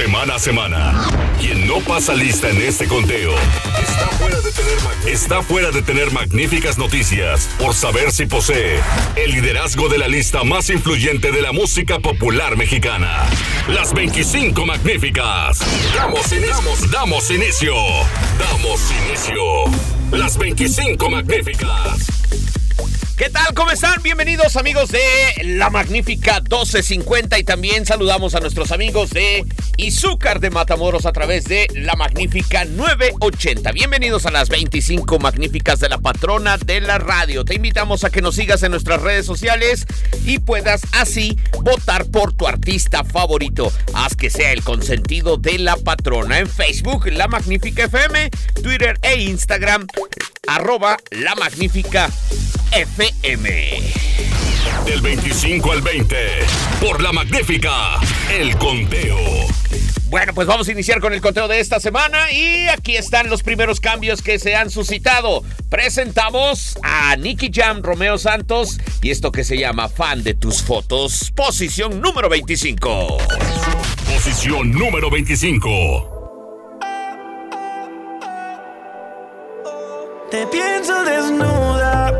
Semana a semana. Quien no pasa lista en este conteo está fuera de tener, está fuera de tener magníficas noticias por saber si posee el liderazgo de la lista más influyente de la música popular mexicana. Las 25 magníficas. Damos inicio. Damos inicio. Damos inicio. Las 25 magníficas. ¿Qué tal? ¿Cómo están? Bienvenidos amigos de La Magnífica 1250 y también saludamos a nuestros amigos de Izúcar de Matamoros a través de La Magnífica 980. Bienvenidos a las 25 magníficas de la patrona de la radio. Te invitamos a que nos sigas en nuestras redes sociales y puedas así votar por tu artista favorito. Haz que sea el consentido de la patrona en Facebook, La Magnífica FM, Twitter e Instagram, arroba La Magnífica FM. Del 25 al 20, por la magnífica, el conteo. Bueno, pues vamos a iniciar con el conteo de esta semana y aquí están los primeros cambios que se han suscitado. Presentamos a Nicky Jam, Romeo Santos y esto que se llama Fan de tus fotos, posición número 25. Posición número 25. Te pienso desnuda,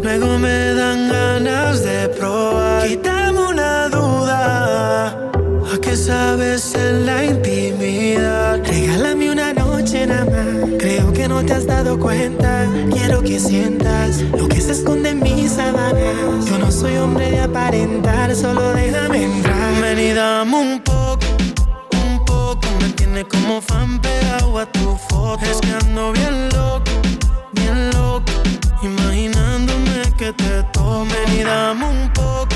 luego me dan ganas de probar. Quítame una duda, ¿a qué sabes en la intimidad? Regálame una noche nada más, creo que no te has dado cuenta. Quiero que sientas lo que se esconde en mis sábanas. Yo no soy hombre de aparentar, solo déjame entrar. Ven dame un poco, tiene como fan pegado a tu foto. Es que ando bien loco bien loco, imaginándome que te tomen y dame un poco,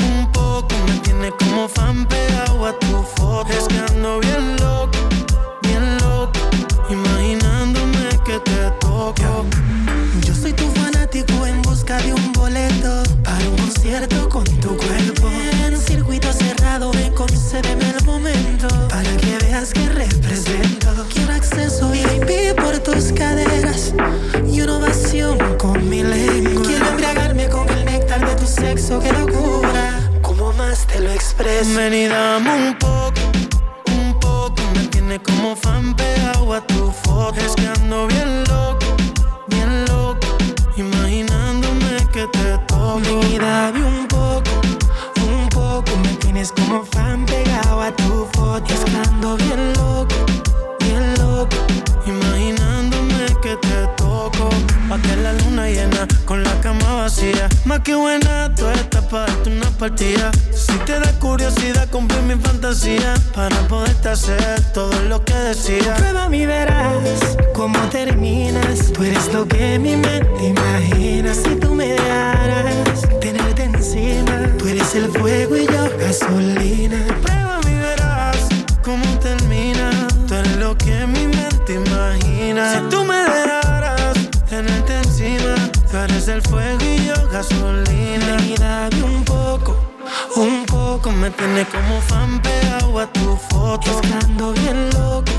un poco, me tiene como fan pegado a tu foto. Es que ando bien loco, bien loco, imaginándome que te toco. Busca de un boleto para un concierto con tu cuerpo. En circuito cerrado, me concédeme el momento para que veas que represento. Quiero acceso VIP por tus caderas y una ovación con mi lengua. Quiero embriagarme con el néctar de tu sexo, qué locura. Como más te lo expreso. Ven y dame un poco, un poco. Me tiene como fan pegado a tu foto. Es que ando bien loco, bien loco. Imaginándome te toco. Y dame un poco, un poco. Me tienes como fan pegado a tu foto. Es que ando bien loco, bien loco. Imaginándome que te toco. Pa' que la luna llena con la cama vacía. Más que buena, tú estás para darte una partida. Si te da curiosidad, cumplir mi fantasía. Para poderte hacer todo lo que decía. Prueba mi verás cómo terminas. Tú eres lo que mi mente imagina. Si tú me dejaras tenerte encima. Tú eres el fuego y yo gasolina. Prueba mi verás cómo lo que mi mente imagina. Si tú me dejaras tenerte encima, tú eres el fuego y yo gasolina. Y un poco, un poco, me tiene como fan pegado a tu foto. Es que ando bien loco,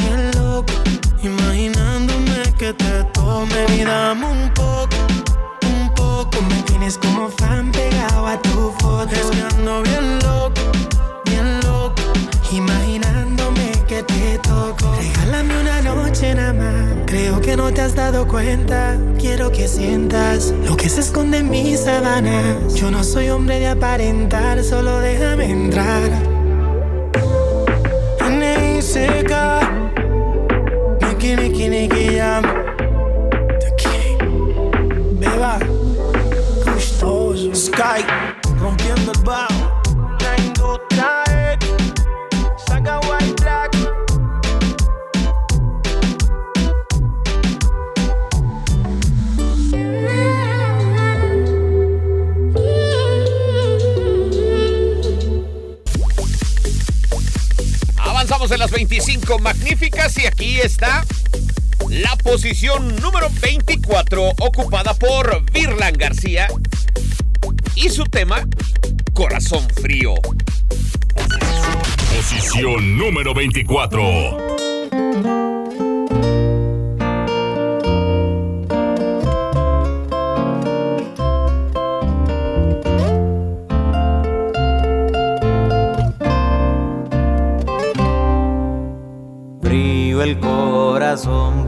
bien loco, imaginándome que te tome. Y un poco, un poco, me tienes como fan pegado a tu foto. Es bien loco, Creo que no te has dado cuenta. Quiero que sientas lo que se esconde en mis sábanas. Yo no soy hombre de aparentar, solo déjame entrar. N.I.C.K. Niki, niki, niki. Beba. Sky. Rompiendo el bajo. Tengo trae. En las 25 magníficas y aquí está la posición número 24 ocupada por Virlan García y su tema Corazón Frío. Posición número 24.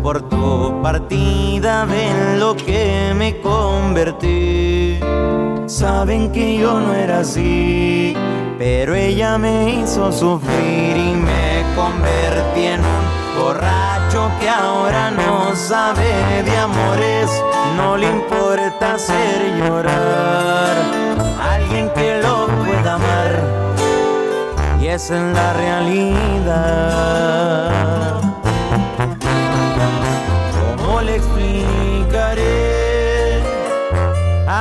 Por tu partida, ven lo que me convertí. Saben que yo no era así, pero ella me hizo sufrir y me convertí en un borracho que ahora no sabe de amores, no le importa hacer llorar. Alguien que lo pueda amar es en la realidad.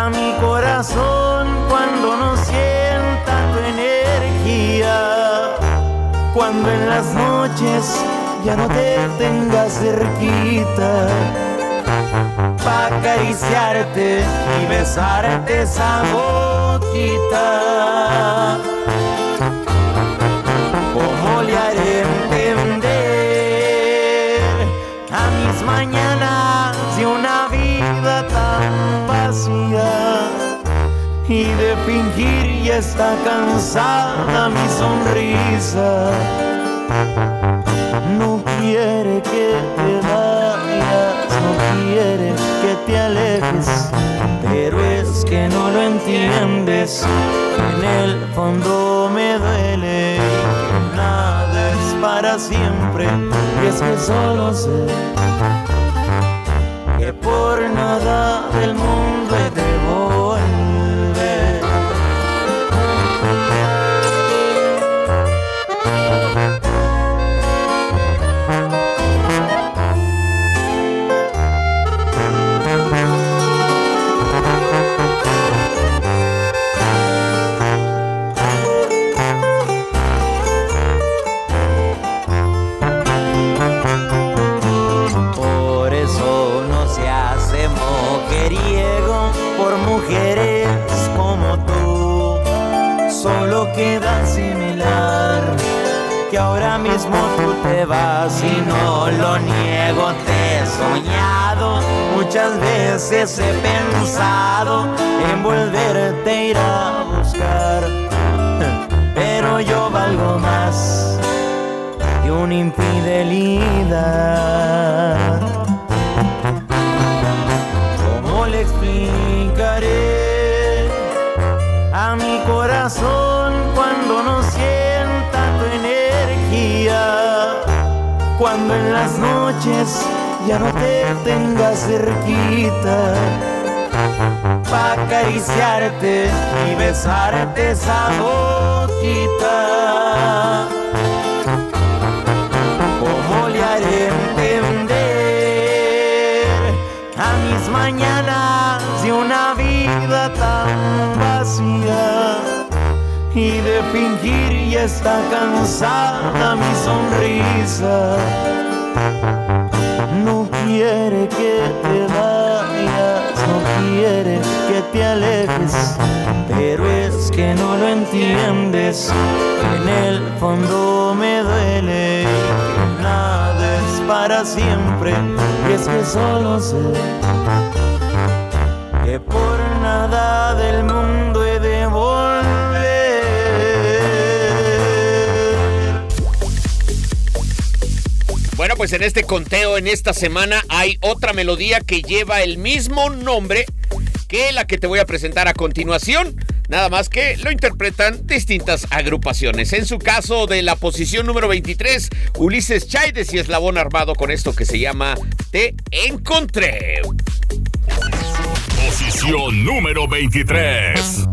Mi corazón cuando no sienta tu energía? Cuando en las noches ya no te tengas cerquita para acariciarte y besarte esa boquita. Y de fingir ya está cansada mi sonrisa. No quiere que te vayas, no quiere que te alejes, pero es que no lo entiendes. En el fondo me duele nada es para siempre y es que solo sé que por nada del mundo y no lo niego. Te he soñado, muchas veces he pensado en volverte a ir a buscar. Pero yo valgo más que una infidelidad. ¿Cómo le explicaré a mi corazón Cuando en las noches ya no te tengas cerquita para acariciarte y besarte esa boquita. ¿Cómo le haré entender a mis mañanas de una vida tan vacía? Y de fingir ya está cansada mi sonrisa. No quiere que te vayas, no quiere que te alejes, pero es que no lo entiendes. En el fondo me duele que nada es para siempre, y es que solo sé que por nada del mundo pues en este conteo, en esta semana, hay otra melodía que lleva el mismo nombre que la que te voy a presentar a continuación. Nada más que lo interpretan distintas agrupaciones. En su caso, de la posición número 23, Ulises Chaides y Eslabón Armado con esto que se llama Te Encontré. Posición número 23.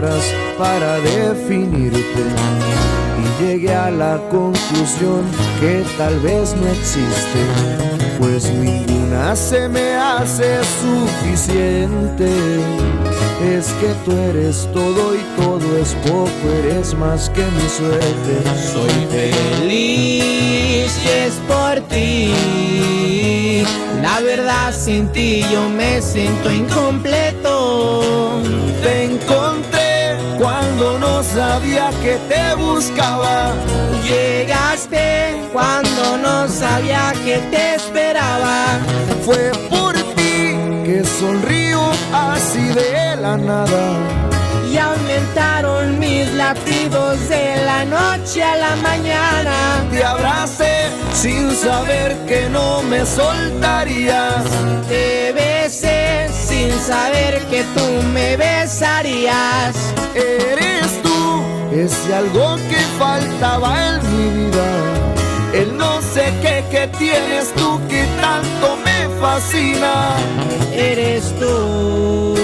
Palabras para definirte y llegué a la conclusión que tal vez no existe, pues ninguna se me hace suficiente. Es que tú eres todo y todo es poco, eres más que mi suerte. Soy feliz y es por ti. La verdad sin ti yo me siento incompleto. Sabía que te buscaba. Llegaste cuando no sabía que te esperaba. Fue por ti que sonrío así de la nada. Y aumentaron mis latidos de la noche a la mañana. Te abracé sin saber que no me soltarías. Te besé sin saber que tú me besarías. Eres tú, ese algo que faltaba en mi vida. El no sé qué que tienes tú que tanto me fascina. Eres tú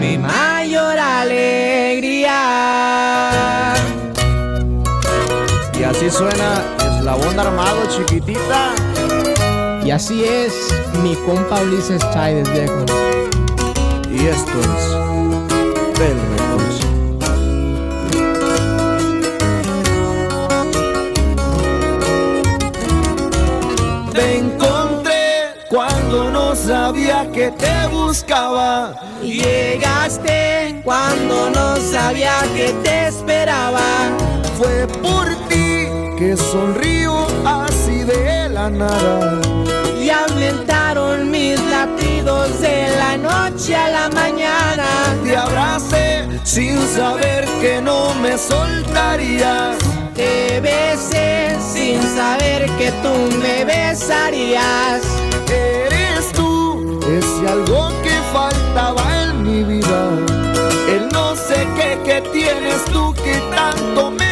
mi mayor alegría. Y así suena Eslabón Armado, chiquitita. Y así es mi compa Ulises Chávez, viejo. Y esto es Bell Records. Te encontré cuando no sabía que te buscaba. Llegaste cuando no sabía que te esperaba. Fue por ti que sonrío así de la nada. Y aumentaron mis latidos de la noche a la mañana. Te abracé sin saber que no me soltarías. Te besé sin saber que tú me besarías. Eres tú, ese algo que faltaba en mi vida. El no sé qué que tienes tú que tanto me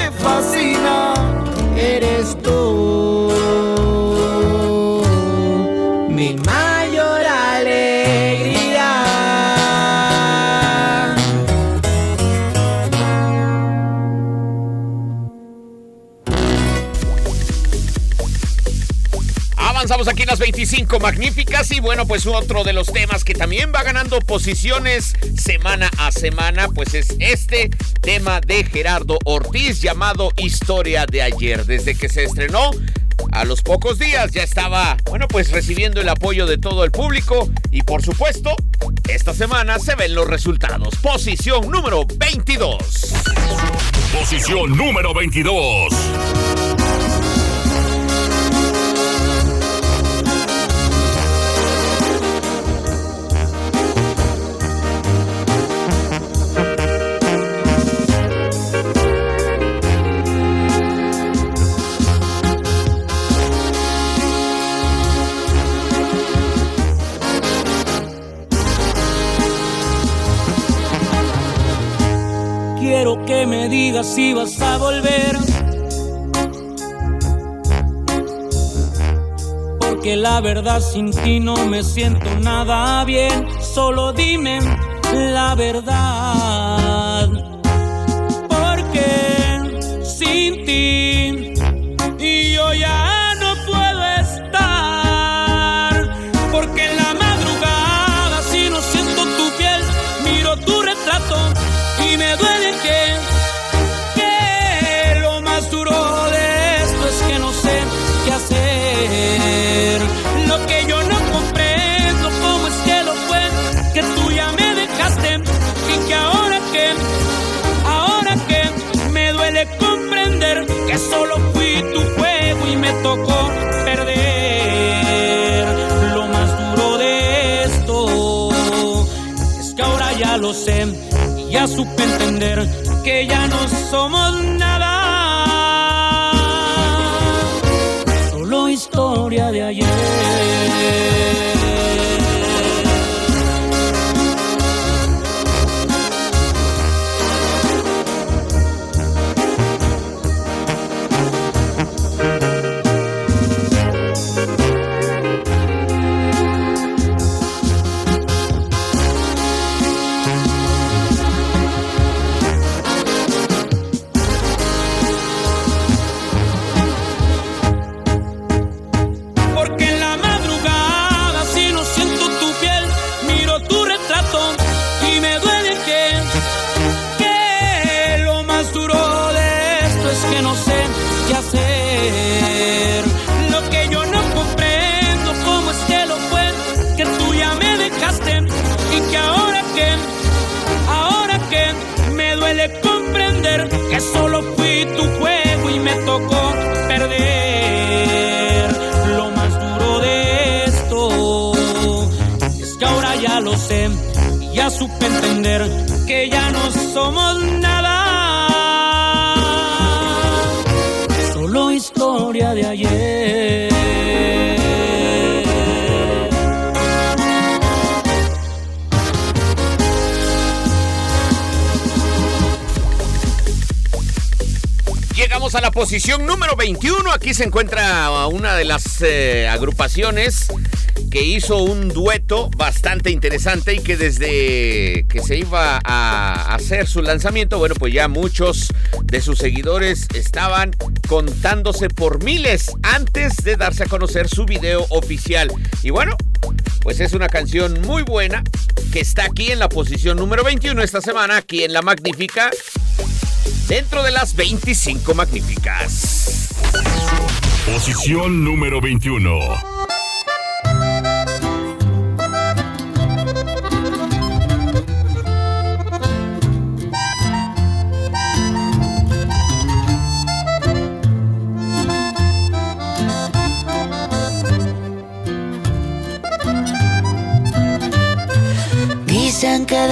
Avanzamos aquí en las 25 magníficas y bueno, pues otro de los temas que también va ganando posiciones semana a semana, pues es este tema de Gerardo Ortiz llamado Historia de ayer. Desde que se estrenó, a los pocos días ya estaba, bueno, pues recibiendo el apoyo de todo el público y por supuesto, esta semana se ven los resultados. Posición número 22. Posición número 22. Me digas si vas a volver. Porque la verdad sin ti no me siento nada bien. Solo dime la verdad. Porque sin ti entender que ya no somos nada. Ya supe entender que ya no somos nada. Solo historia de ayer. Llegamos a la posición número 21. Aquí se encuentra una de las eh, agrupaciones que hizo un dueto bastante interesante y que desde que se iba a hacer su lanzamiento, bueno, pues ya muchos de sus seguidores estaban contándose por miles antes de darse a conocer su video oficial. Y bueno, pues es una canción muy buena que está aquí en la posición número 21 esta semana, aquí en La Magnífica, dentro de las 25 magníficas. Posición número 21.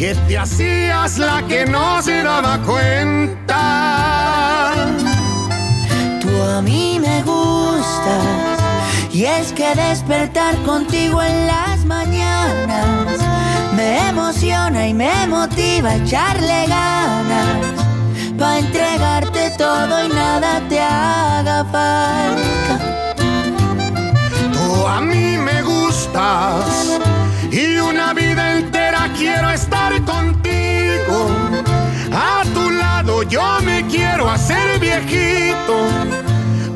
que te hacías la que no se daba cuenta. Tú a mí me gustas y es que despertar contigo en las mañanas me emociona y me motiva a echarle ganas para entregarte todo y nada te haga falta a mí me gustas y una vida entera quiero estar contigo. A tu lado yo me quiero hacer viejito.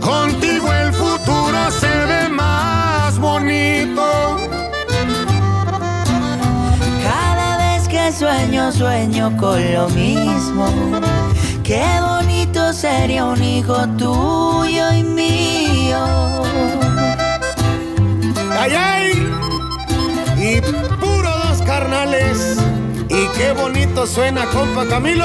Contigo el futuro se ve más bonito. Cada vez que sueño, sueño con lo mismo. Qué bonito sería un hijo tuyo y mío ay, Y puro dos carnales. Y qué bonito suena, compa Camilo.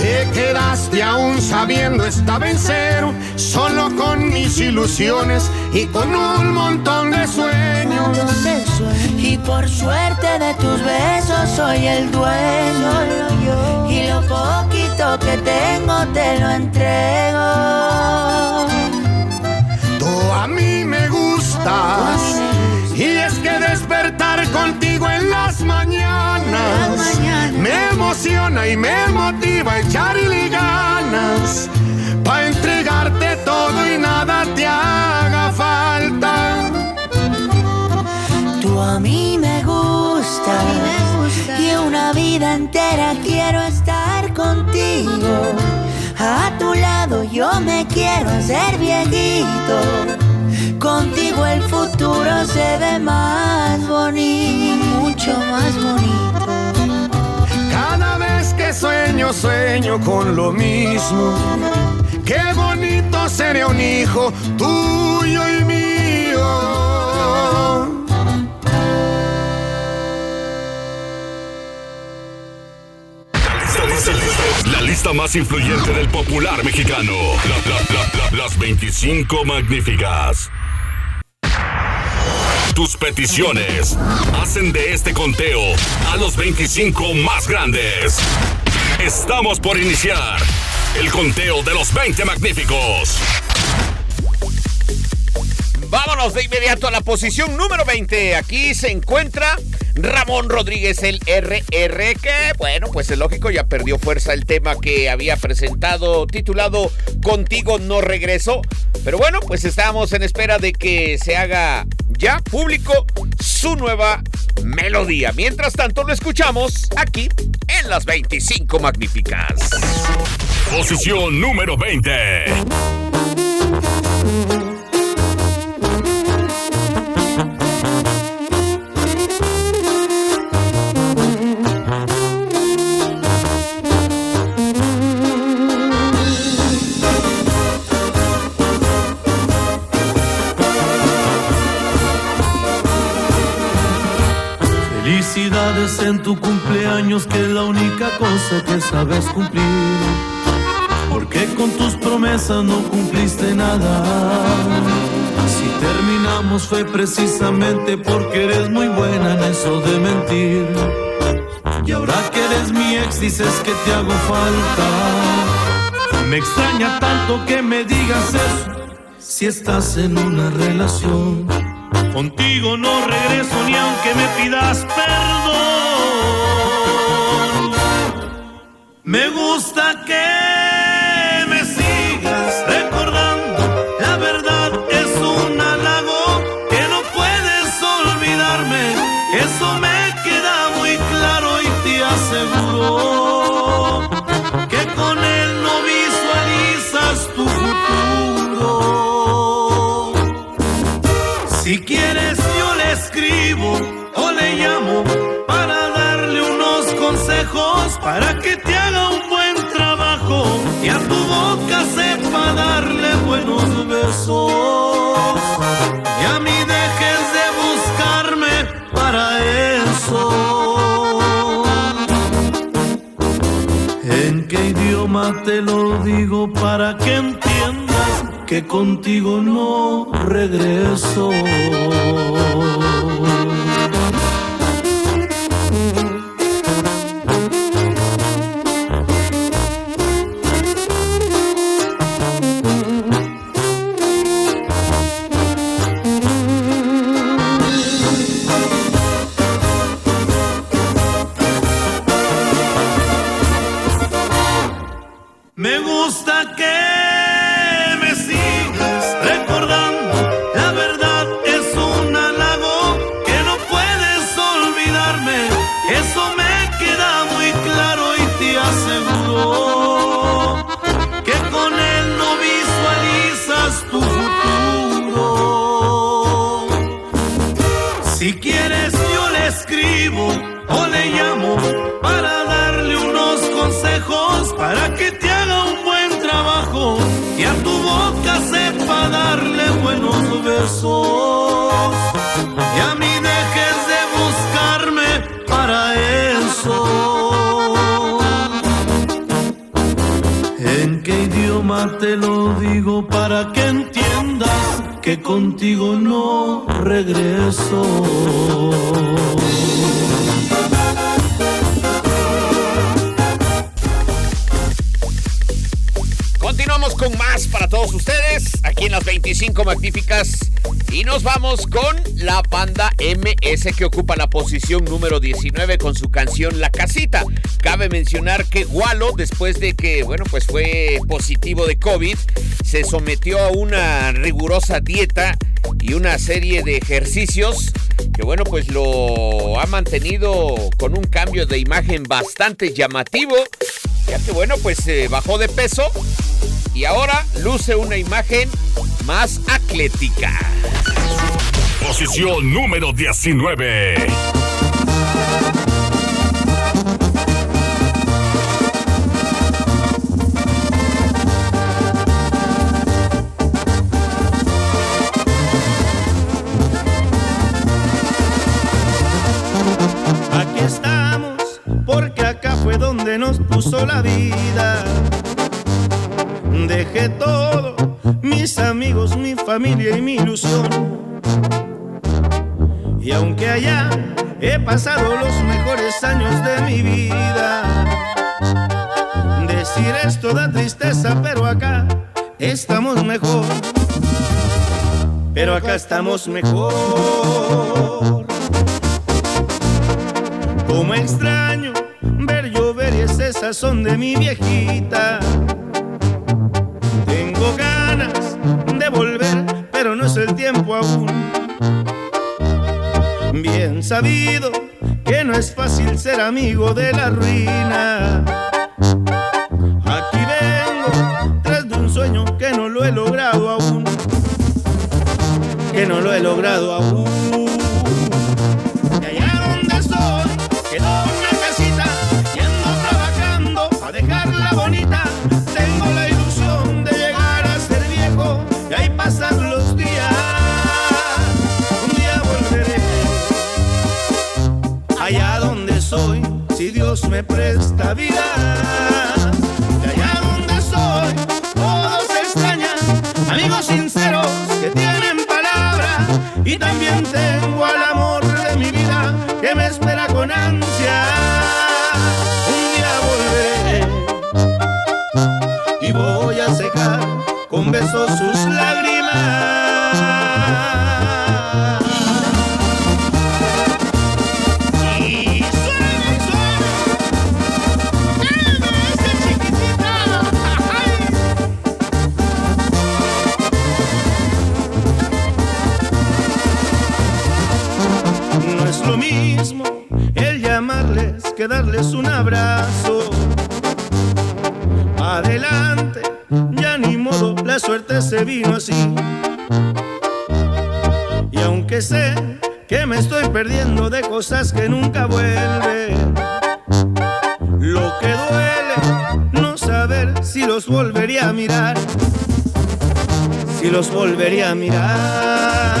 Te quedaste aún sabiendo estaba en cero, solo con mis ilusiones y con un montón de sueños. Y por suerte de tus besos soy el dueño. Y lo poquito que tengo te lo entrego. Tú a mí me gustas. Y es que despertar contigo en las mañanas me emociona y me motiva a echarle ganas para entregarte todo y nada te haga falta. Tú a mí me gusta, una vida entera quiero estar contigo. A tu lado yo me quiero hacer viejito. Contigo el futuro se ve más bonito, mucho más bonito. Cada vez que sueño, sueño con lo mismo. Qué bonito sería un hijo tuyo y mío. La lista más influyente del popular mexicano. las 25 magníficas. Tus peticiones hacen de este conteo a los 25 más grandes. Estamos por iniciar el conteo de los 20 magníficos. Vámonos de inmediato a la posición número 20. Aquí se encuentra Ramón Rodríguez, el RR, que bueno, pues es lógico, ya perdió fuerza el tema que había presentado titulado Contigo no regreso. Pero bueno, pues estamos en espera de que se haga ya público su nueva melodía. Mientras tanto, lo escuchamos aquí en las 25 Magníficas. Posición número 20. En tu cumpleaños, que es la única cosa que sabes cumplir. Porque con tus promesas no cumpliste nada. Si terminamos fue precisamente porque eres muy buena en eso de mentir. Y ahora que eres mi ex dices que te hago falta. Me extraña tanto que me digas eso si estás en una relación. Contigo no regreso ni aunque me pidas perdón. Me gusta que Y a mí dejes de buscarme para eso. ¿En qué idioma te lo digo para que entiendas que contigo no regreso? Lo digo para que entiendas que contigo no regreso? Continuamos con más para todos ustedes aquí en las 25 Magníficas y nos vamos con la banda MS que ocupa la posición número 19 con su canción La Casita. Cabe mencionar que Gualo, después de que, bueno, pues fue positivo de COVID, se sometió a una rigurosa dieta y una serie de ejercicios que, bueno, pues lo ha mantenido con un cambio de imagen bastante llamativo, ya que, bueno, pues eh, bajó de peso y ahora luce una imagen más atlética. Posición número 19. Aquí estamos, porque acá fue donde nos puso la vida. Dejé todo, mis amigos, mi familia y mi ilusión. Y aunque allá he pasado los mejores años de mi vida, decir esto da tristeza, pero acá estamos mejor. Pero acá estamos mejor. Como extraño ver llover y ese sazón de mi viejita. Tiempo aún. Bien sabido que no es fácil ser amigo de la ruina. Aquí vengo tras de un sueño que no lo he logrado aún. Que no lo he logrado aún. Presta vida. Y allá donde soy, todos extrañan, amigos sinceros que tienen palabra. Y también tengo al amor de mi vida que me espera con ansia. Un día volveré y voy a secar con besos sus cosas que nunca vuelven, lo que duele no saber si los volvería a mirar, si los volvería a mirar.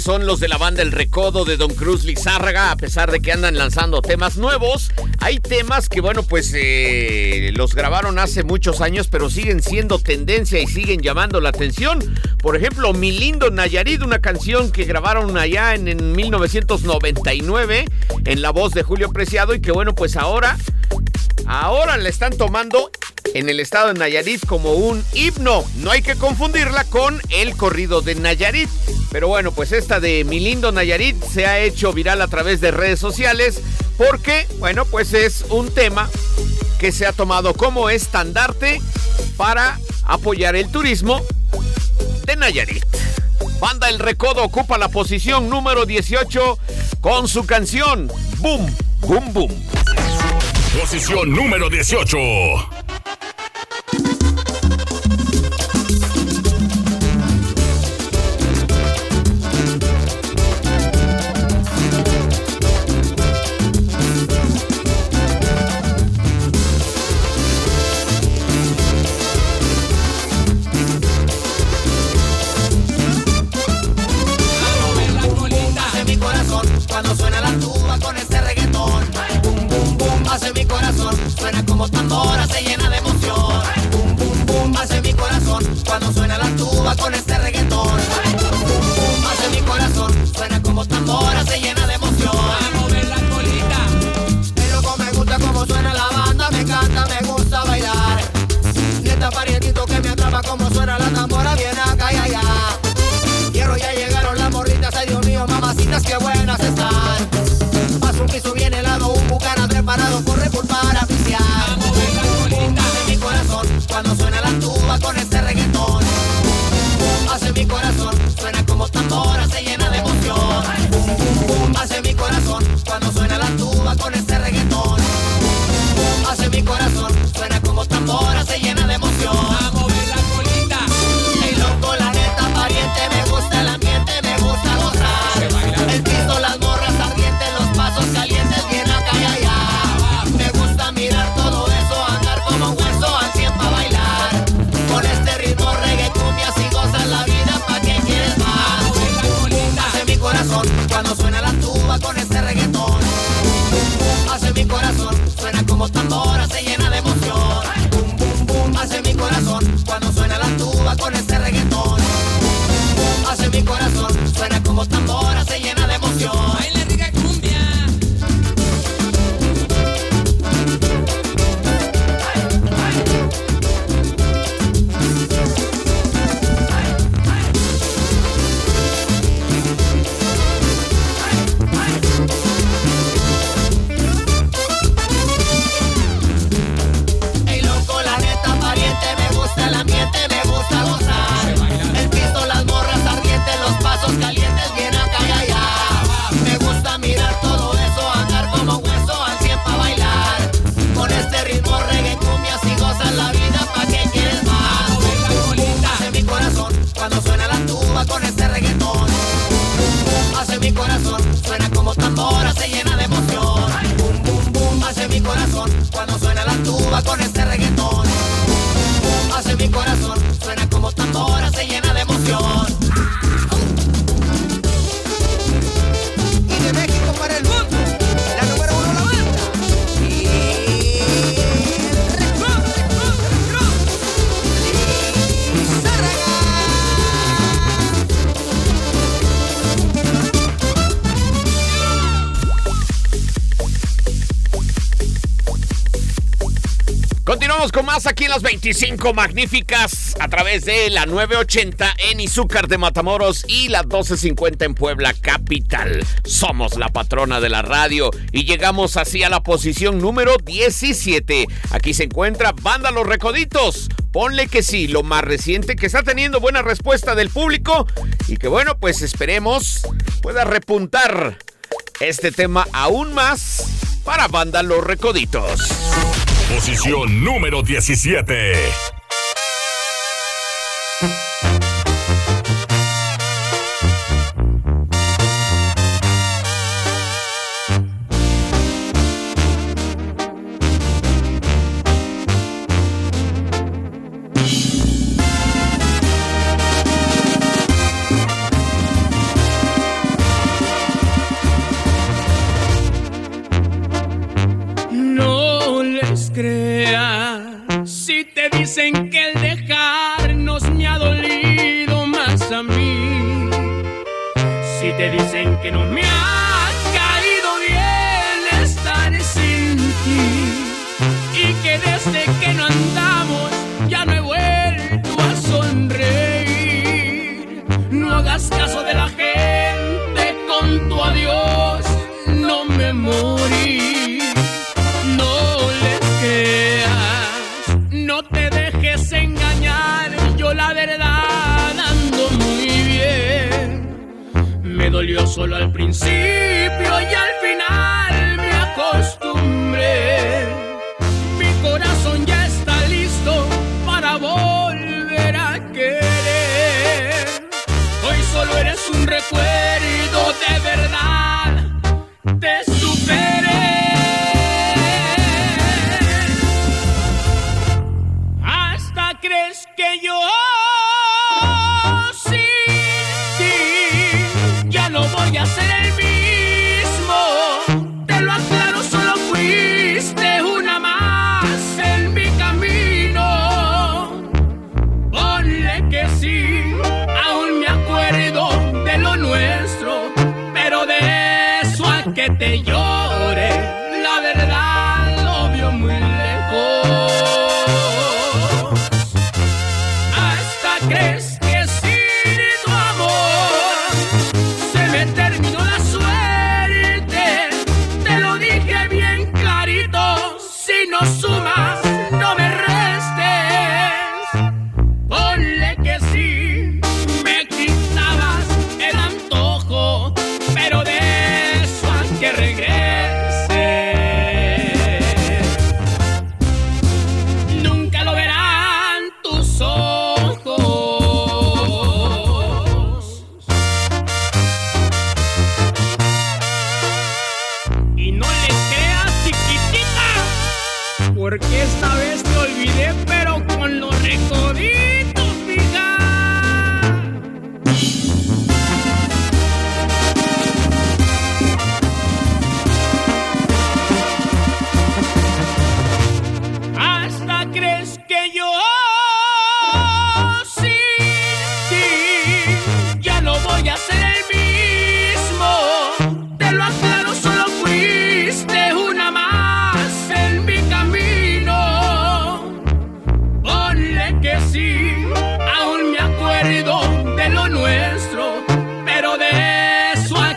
Son los de la banda El Recodo de Don Cruz Lizárraga, a pesar de que andan lanzando temas nuevos. Hay temas que, bueno, pues eh, los grabaron hace muchos años, pero siguen siendo tendencia y siguen llamando la atención. Por ejemplo, Mi Lindo Nayarit, una canción que grabaron allá en, en 1999 en la voz de Julio Preciado y que, bueno, pues ahora, ahora la están tomando en el estado de Nayarit como un himno. No hay que confundirla con el corrido de Nayarit. Pero bueno, pues esta de Mi lindo Nayarit se ha hecho viral a través de redes sociales porque, bueno, pues es un tema que se ha tomado como estandarte para apoyar el turismo de Nayarit. Banda El Recodo ocupa la posición número 18 con su canción Boom, Boom, Boom. Posición número 18. Con este reggaetón. Hace mi corazón. Suena como tambora, se llena las 25 magníficas a través de la 980 en Izúcar de Matamoros y la 1250 en Puebla Capital. Somos la patrona de la radio y llegamos así a la posición número 17. Aquí se encuentra Banda Los Recoditos. Ponle que sí, lo más reciente que está teniendo buena respuesta del público y que bueno, pues esperemos pueda repuntar este tema aún más para Banda Los Recoditos. Posición número 17. que nos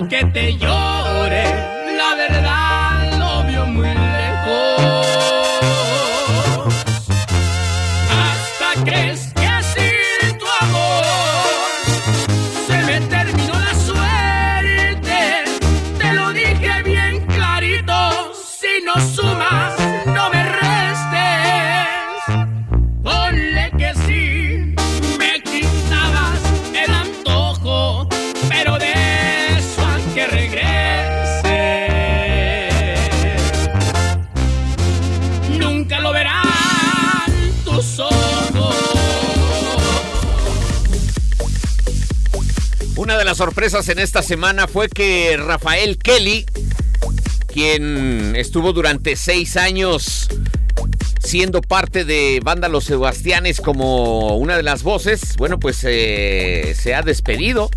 que te yo sorpresas en esta semana fue que Rafael Kelly, quien estuvo durante seis años siendo parte de Banda Los Sebastianes como una de las voces, bueno, pues eh, se ha despedido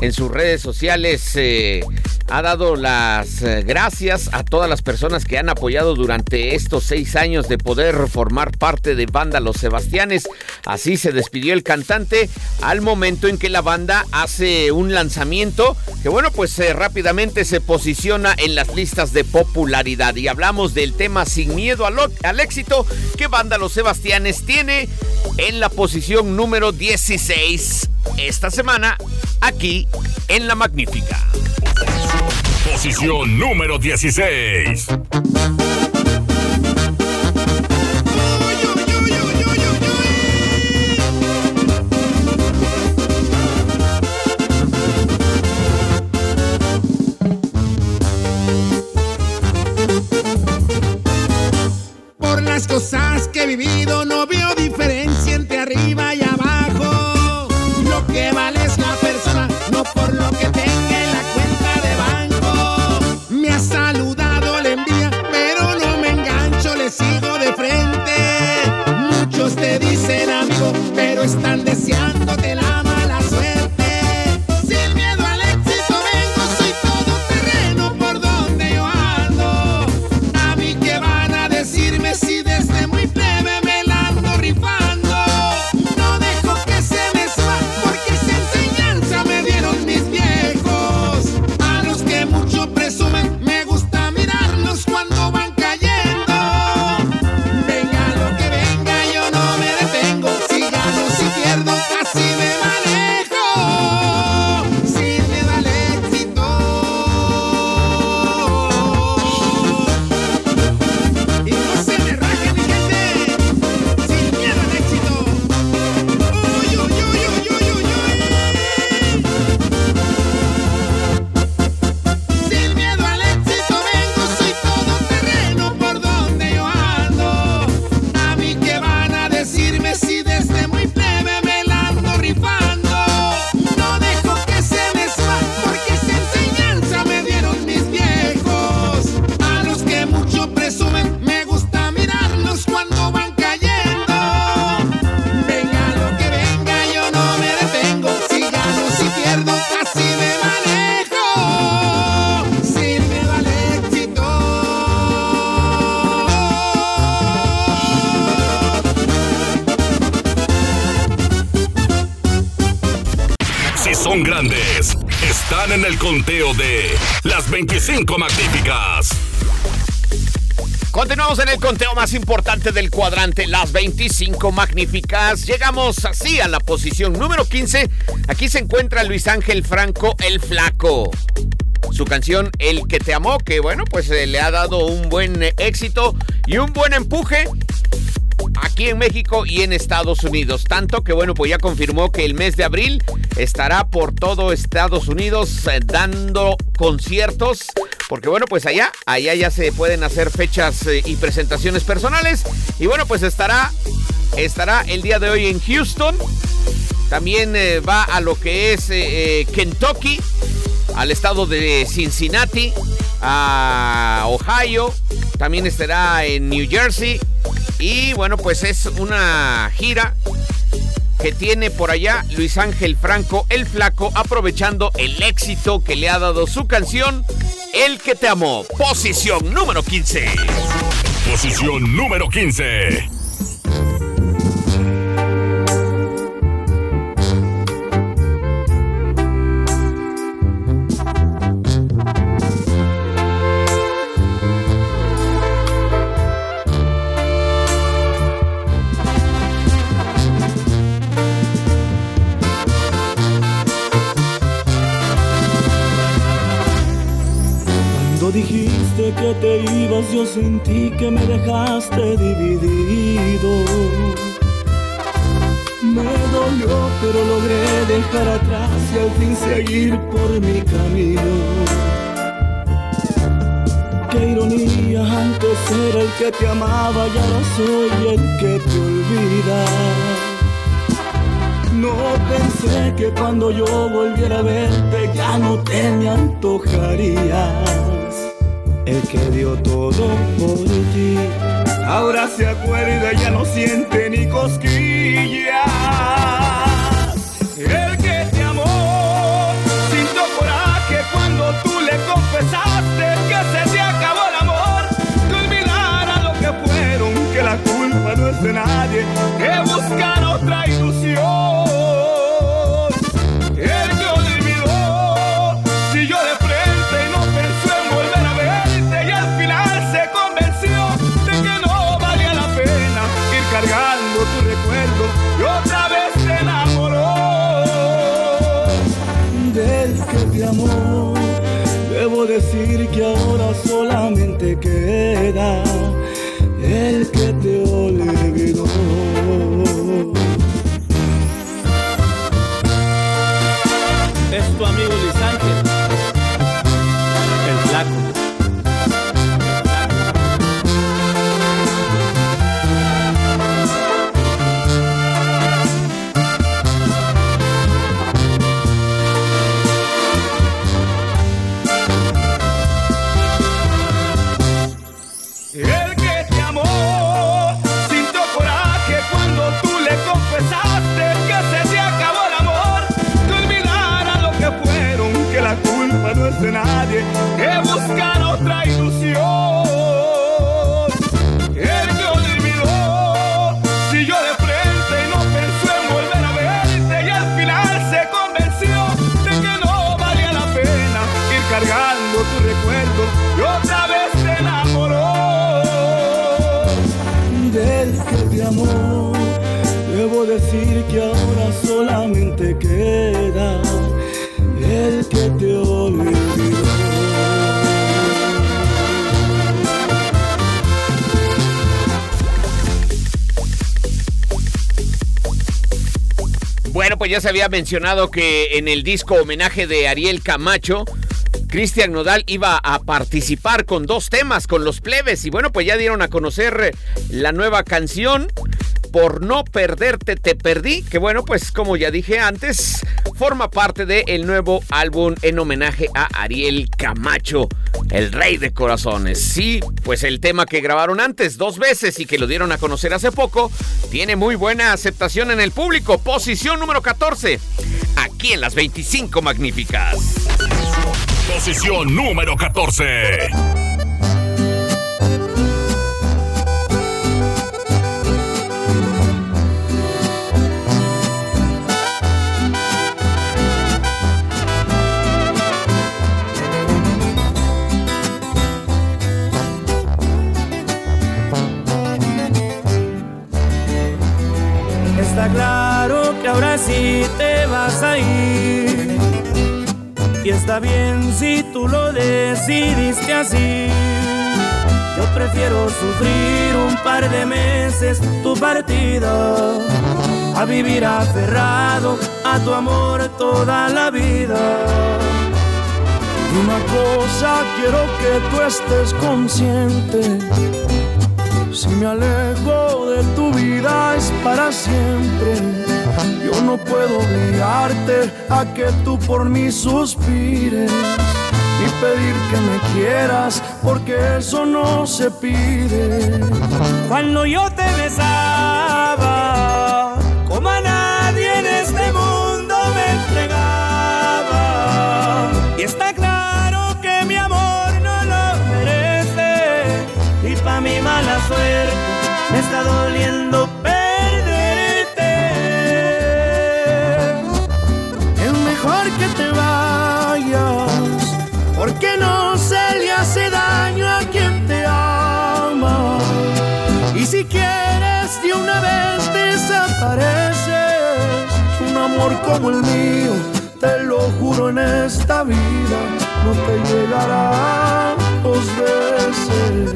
en sus redes sociales. eh, ha dado las eh, gracias a todas las personas que han apoyado durante estos seis años de poder formar parte de Banda Los Sebastianes. Así se despidió el cantante al momento en que la banda hace un lanzamiento que bueno pues eh, rápidamente se posiciona en las listas de popularidad y hablamos del tema Sin Miedo al, al Éxito que Banda Los Sebastianes tiene en la posición número 16 esta semana aquí en La Magnífica. Posición número 16. Por las cosas que he vivido conteo de las 25 magníficas. Continuamos en el conteo más importante del cuadrante, las 25 magníficas. Llegamos así a la posición número 15. Aquí se encuentra Luis Ángel Franco, el flaco. Su canción El que te amó, que bueno, pues eh, le ha dado un buen eh, éxito y un buen empuje aquí en México y en Estados Unidos. Tanto que bueno, pues ya confirmó que el mes de abril estará por todo Estados Unidos eh, dando conciertos. Porque bueno, pues allá, allá ya se pueden hacer fechas eh, y presentaciones personales. Y bueno, pues estará, estará el día de hoy en Houston. También eh, va a lo que es Kentucky, al estado de Cincinnati, a Ohio. También estará en New Jersey. Y bueno, pues es una gira que tiene por allá Luis Ángel Franco, el flaco, aprovechando el éxito que le ha dado su canción, El que te amó. Posición número 15. Posición número 15. Sentí que me dejaste dividido. Me dolió, pero logré dejar atrás y al fin seguir por mi camino. Qué ironía, antes era el que te amaba y ahora soy el que te olvida. No pensé que cuando yo volviera a verte ya no te me antojarías. El que dio todo por ti, ahora se acuerda y ya no siente ni cosquillas. El que te amó sintió coraje cuando tú le confesaste que se te acabó el amor. Que olvidara lo que fueron, que la culpa no es de nadie, que buscar otra ilusión. Ahora solamente queda el que te pues ya se había mencionado que en el disco homenaje de Ariel Camacho, Cristian Nodal iba a participar con dos temas, con los plebes. Y bueno, pues ya dieron a conocer la nueva canción. Por no perderte te perdí, que bueno, pues como ya dije antes, forma parte del nuevo álbum en homenaje a Ariel Camacho, el rey de corazones. Sí, pues el tema que grabaron antes dos veces y que lo dieron a conocer hace poco, tiene muy buena aceptación en el público. Posición número 14, aquí en las 25 Magníficas. Posición número 14. Ahora sí te vas a ir. Y está bien si tú lo decidiste así. Yo prefiero sufrir un par de meses tu partida a vivir aferrado a tu amor toda la vida. Y una cosa quiero que tú estés consciente. Si me alejo de tu vida es para siempre. Yo no puedo obligarte a que tú por mí suspires. Ni pedir que me quieras, porque eso no se pide. Cuando yo te besaba, mi mala suerte me está doliendo perderte. Es mejor que te vayas, porque no se le hace daño a quien te ama. Y si quieres de una vez desapareces, un amor como el mío, te lo juro en esta vida, no te llegará dos veces.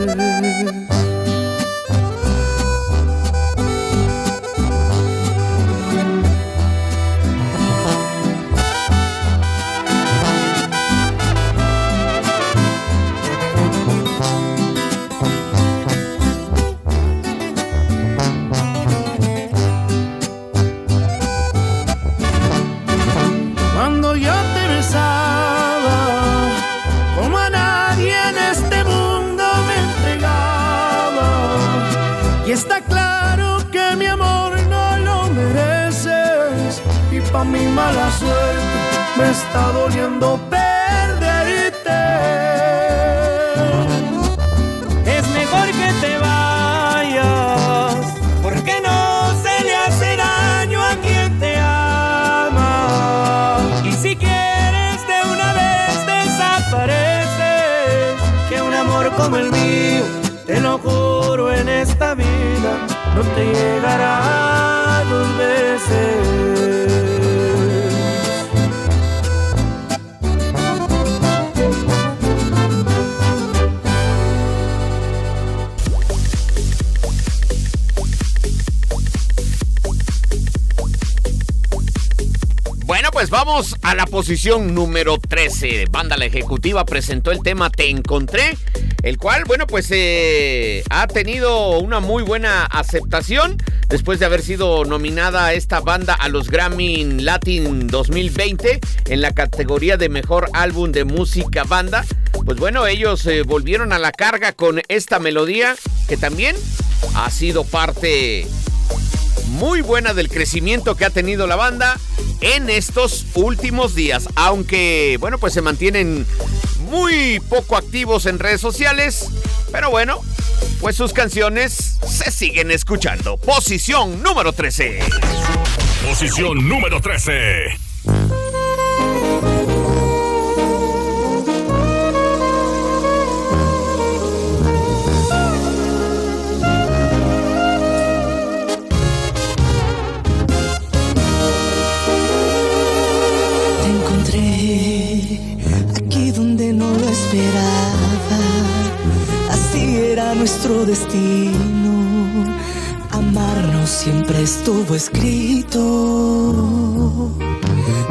Mala suerte me está doliendo perderte. Es mejor que te vayas, porque no se le hace daño a quien te ama. Y si quieres de una vez desapareces, que un amor como el mío, te lo juro en esta vida, no te llegará a la posición número 13. Banda La Ejecutiva presentó el tema Te Encontré, el cual, bueno, pues eh, ha tenido una muy buena aceptación después de haber sido nominada esta banda a los Grammy Latin 2020 en la categoría de Mejor Álbum de Música Banda. Pues bueno, ellos eh, volvieron a la carga con esta melodía que también ha sido parte muy buena del crecimiento que ha tenido la banda en estos últimos días. Aunque, bueno, pues se mantienen muy poco activos en redes sociales. Pero bueno, pues sus canciones se siguen escuchando. Posición número 13. Posición número 13. Destino. Amarnos siempre estuvo escrito.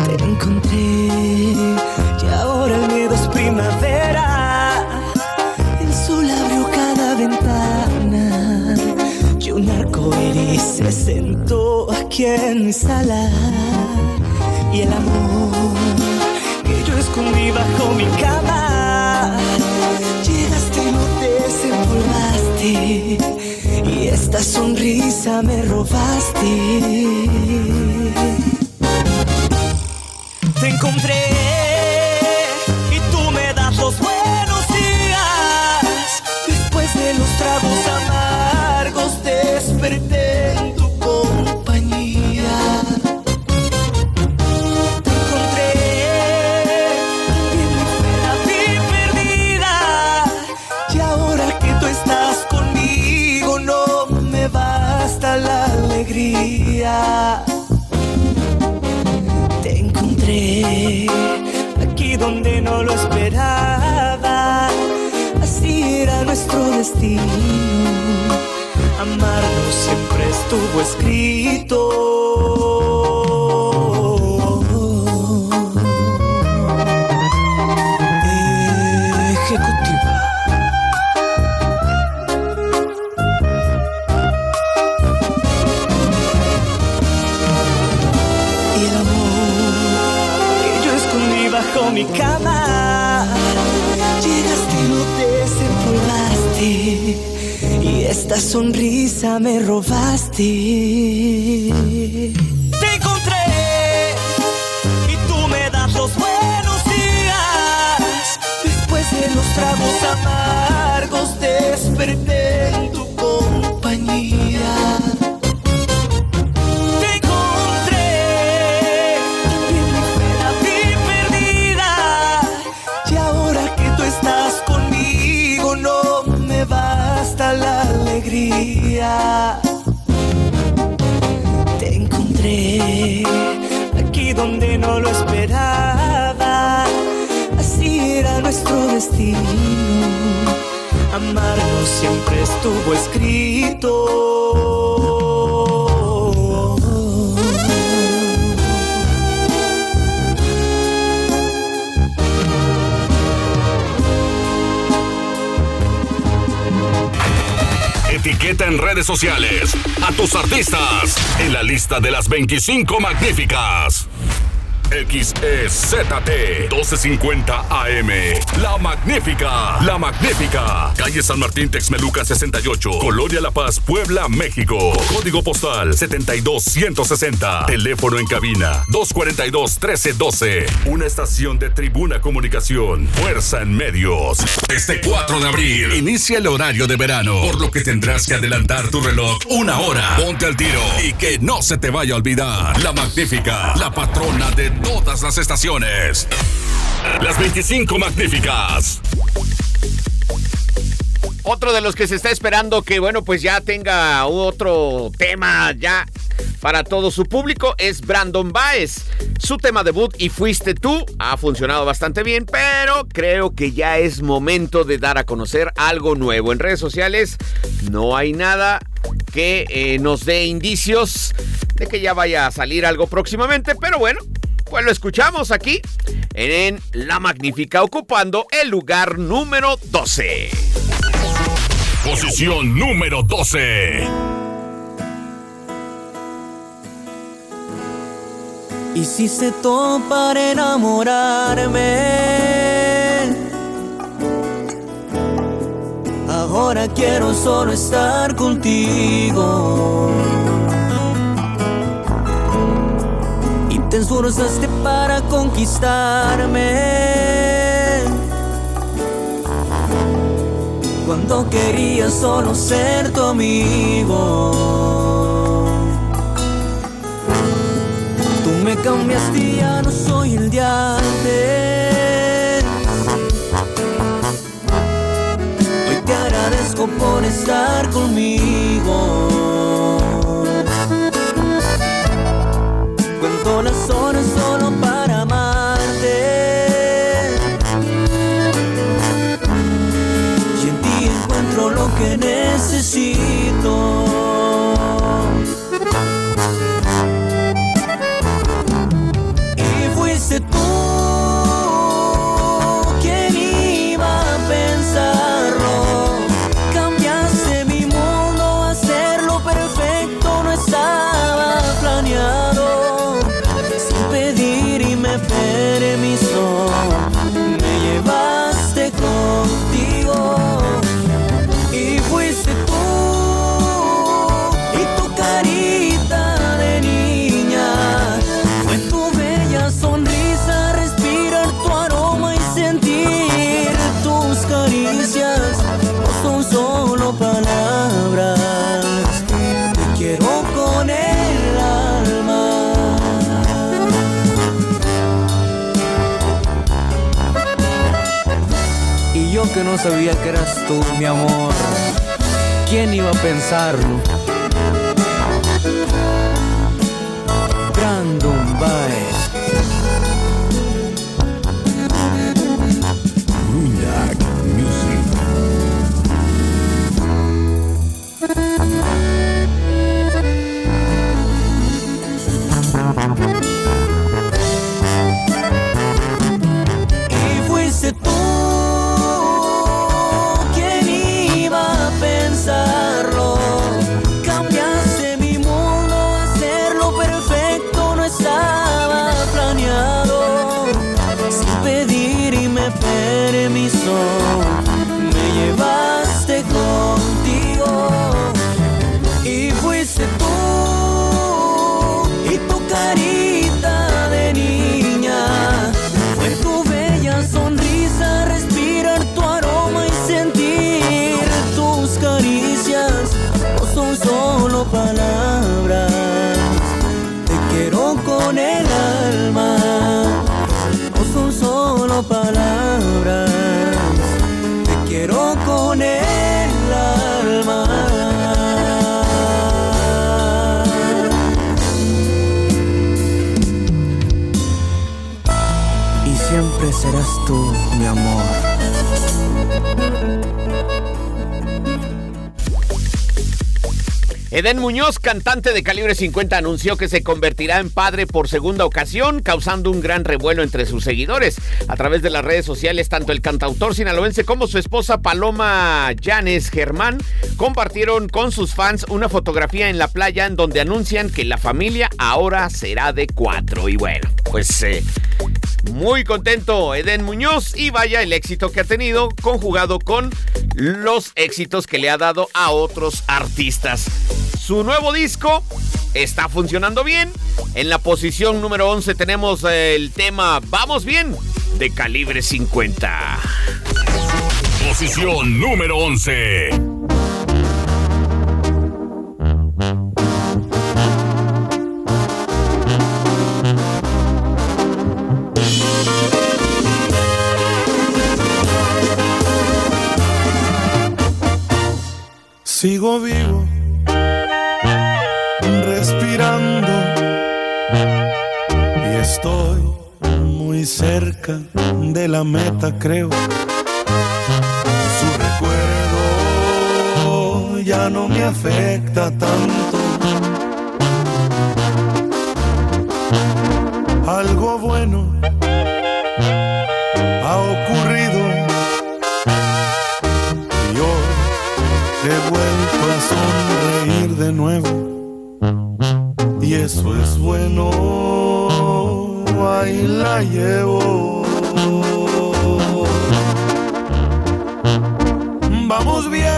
Te encontré y ahora el miedo es primavera. El sol abrió cada ventana y un arco iris se sentó aquí en mi sala y el amor que yo escondí bajo mi cama. Esta sonrisa me robaste. Te encontré y tú me das los buenos días. Después de los tragos amargos desperté aquí donde no lo esperaba. Así era nuestro destino. Amarnos siempre estuvo escrito. Cama. Llegaste y no te desempolvaste. Y esta sonrisa me robaste. Te encontré y tú me das los buenos días. Después de los tragos amargos no lo esperaba. Así era nuestro destino. Amarnos siempre estuvo escrito. Etiqueta en redes sociales a tus artistas en la lista de las 25 magníficas. XEZT 1250 AM. La Magnífica. La Magnífica. Calle San Martín Texmeluca 68. Colonia La Paz, Puebla, México. Código postal 72160. Teléfono en cabina 242-1312. Una estación de Tribuna Comunicación. Fuerza en medios. Este 4 de abril inicia el horario de verano, por lo que tendrás que adelantar tu reloj una hora. Ponte al tiro y que no se te vaya a olvidar. La Magnífica. La patrona de todas las estaciones. Las 25 magníficas. Otro de los que se está esperando que, bueno, pues ya tenga otro tema ya para todo su público es Brandon Baez. Su tema debut y Fuiste tú ha funcionado bastante bien, pero creo que ya es momento de dar a conocer algo nuevo. En redes sociales no hay nada que eh, nos dé indicios de que ya vaya a salir algo próximamente, pero bueno, pues lo escuchamos aquí en La Magnífica, ocupando el lugar número 12. Posición número 12. Hiciste todo para enamorarme. Ahora quiero solo estar contigo. Te esforzaste para conquistarme. Cuando quería solo ser tu amigo. Tú me cambiaste y ya no soy el de. Hoy te agradezco por estar conmigo. Sabía que eras tú, mi amor. ¿Quién iba a pensarlo? Eden Muñoz, cantante de calibre 50, anunció que se convertirá en padre por segunda ocasión, causando un gran revuelo entre sus seguidores. A través de las redes sociales, tanto el cantautor sinaloense como su esposa Paloma Llanes Germán compartieron con sus fans una fotografía en la playa en donde anuncian que la familia ahora será de cuatro. Y bueno, pues eh, muy contento Eden Muñoz y vaya el éxito que ha tenido conjugado con los éxitos que le ha dado a otros artistas. Su nuevo disco está funcionando bien. En la posición número 11 tenemos el tema Vamos bien de calibre 50. Posición número 11. Sigo vivo, cerca de la meta, creo. Su recuerdo ya no me afecta tanto. Algo bueno ha ocurrido y hoy he vuelto a sonreír de nuevo. Y eso es bueno, ahí la llevo. Vamos bien,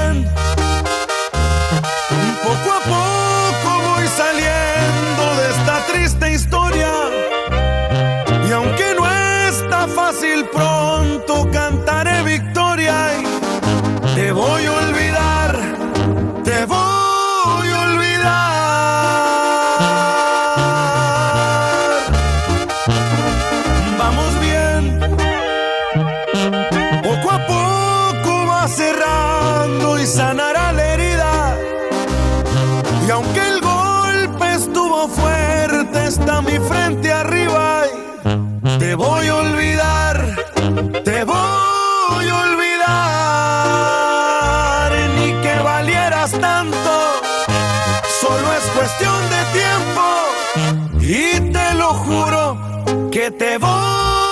te voy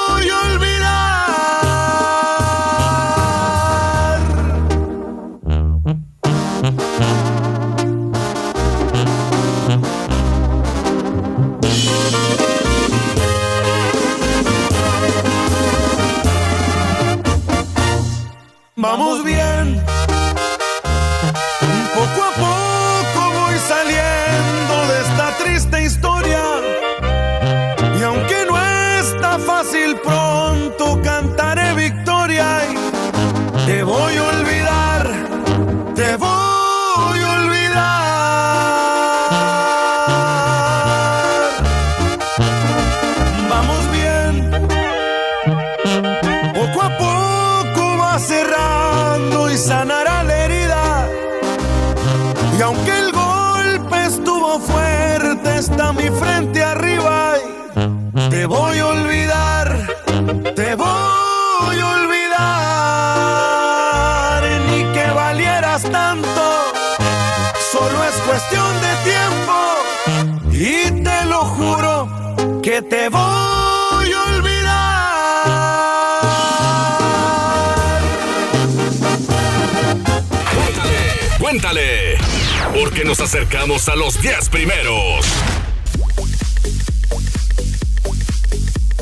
nos acercamos a los 10 primeros.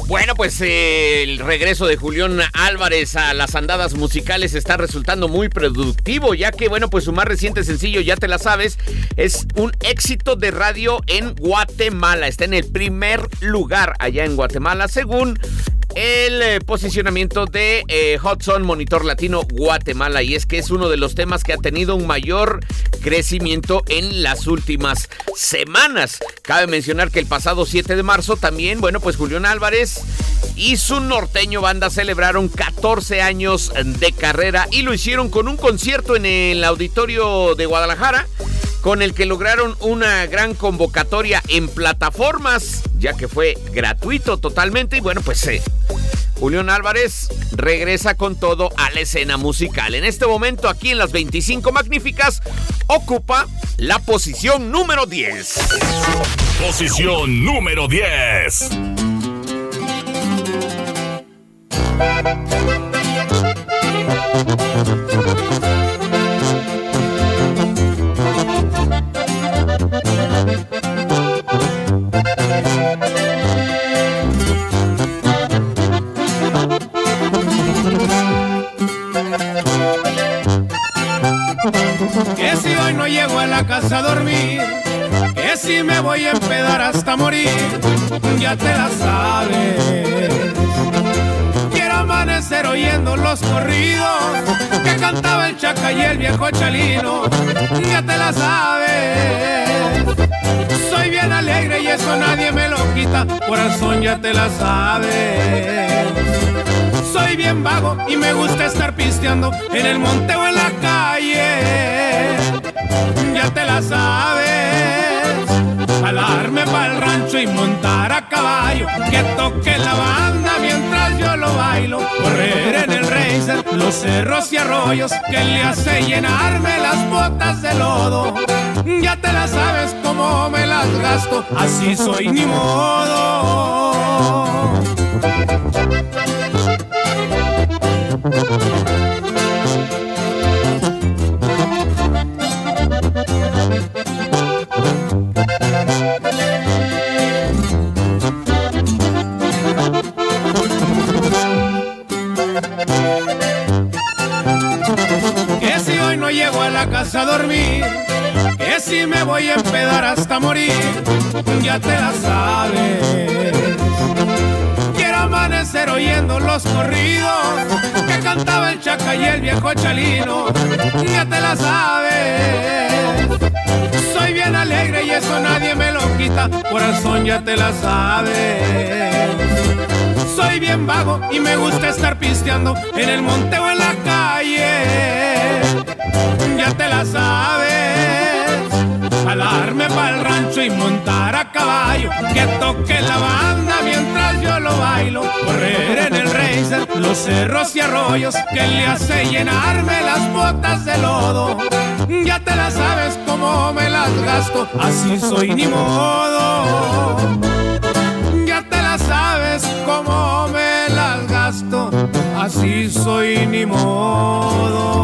Bueno, pues eh, el regreso de Julián Álvarez a las andadas musicales está resultando muy productivo, ya que, bueno, pues su más reciente sencillo, ya te la sabes, es un éxito de radio en Guatemala. Está en el primer lugar allá en Guatemala, según el eh, posicionamiento de eh, Hudson Monitor Latino Guatemala y es que es uno de los temas que ha tenido un mayor crecimiento en las últimas semanas. Cabe mencionar que el pasado 7 de marzo también, bueno, pues Julián Álvarez y su norteño banda celebraron 14 años de carrera y lo hicieron con un concierto en el auditorio de Guadalajara con el que lograron una gran convocatoria en plataformas, ya que fue gratuito totalmente y bueno, pues eh, Julián Álvarez regresa con todo a la escena musical. En este momento, aquí en las 25 Magníficas, ocupa la posición número 10. Posición número 10. La casa a dormir, que si me voy a empedar hasta morir, ya te la sabes. Quiero amanecer oyendo los corridos que cantaba el chaca y el viejo chalino, ya te la sabes. Soy bien alegre y eso nadie me lo quita, corazón ya te la sabes. Soy bien vago y me gusta estar pisteando en el monte o en la calle. Ya te la sabes. Jalarme para el rancho y montar a caballo. Que toque la banda mientras yo lo bailo. Correr en el racer, los cerros y arroyos. Que le hace llenarme las botas de lodo. Ya te la sabes cómo me las gasto. Así soy ni modo. A dormir, que si me voy a empedar hasta morir, ya te la sabes. Quiero amanecer oyendo los corridos que cantaba el chaca y el viejo chalino, ya te la sabes. Soy bien alegre y eso nadie me lo quita, corazón ya te la sabes. Soy bien vago y me gusta estar pisteando en el monte o en la calle. Ya te la sabes. Jalarme para el rancho y montar a caballo. Que toque la banda mientras yo lo bailo. Correr en el racer, los cerros y arroyos. Que le hace llenarme las botas de lodo. Ya te la sabes cómo me las gasto. Así soy ni modo. Ya te la sabes cómo me las gasto, así soy ni modo.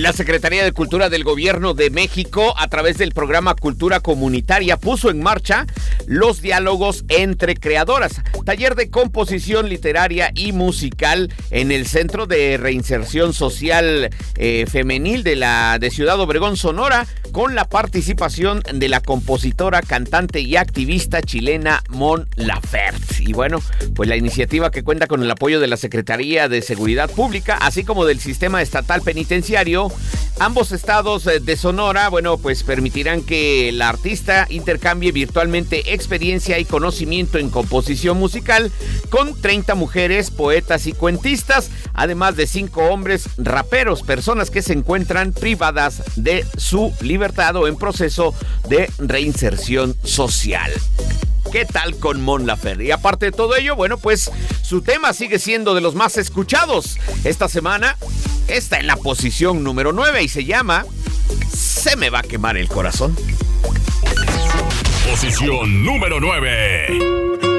La Secretaría de Cultura del Gobierno de México, a través del programa Cultura Comunitaria, puso en marcha los diálogos entre creadoras, taller de composición literaria y musical en el Centro de Reinserción Social eh, Femenil de la de Ciudad Obregón, Sonora, con la participación de la compositora, cantante y activista chilena Mon Laferte. Y bueno, pues la iniciativa que cuenta con el apoyo de la Secretaría de Seguridad Pública, así como del Sistema Estatal Penitenciario, ambos estados eh, de Sonora, bueno, pues permitirán que la artista intercambie virtualmente experiencia y conocimiento en composición musical con 30 mujeres, poetas y cuentistas, además de 5 hombres raperos, personas que se encuentran privadas de su libertad o en proceso de reinserción social. ¿Qué tal con Mon Laferte? Y aparte de todo ello, bueno, pues su tema sigue siendo de los más escuchados. Esta semana está en la posición número 9 y se llama Se me va a quemar el corazón. Posición número 9.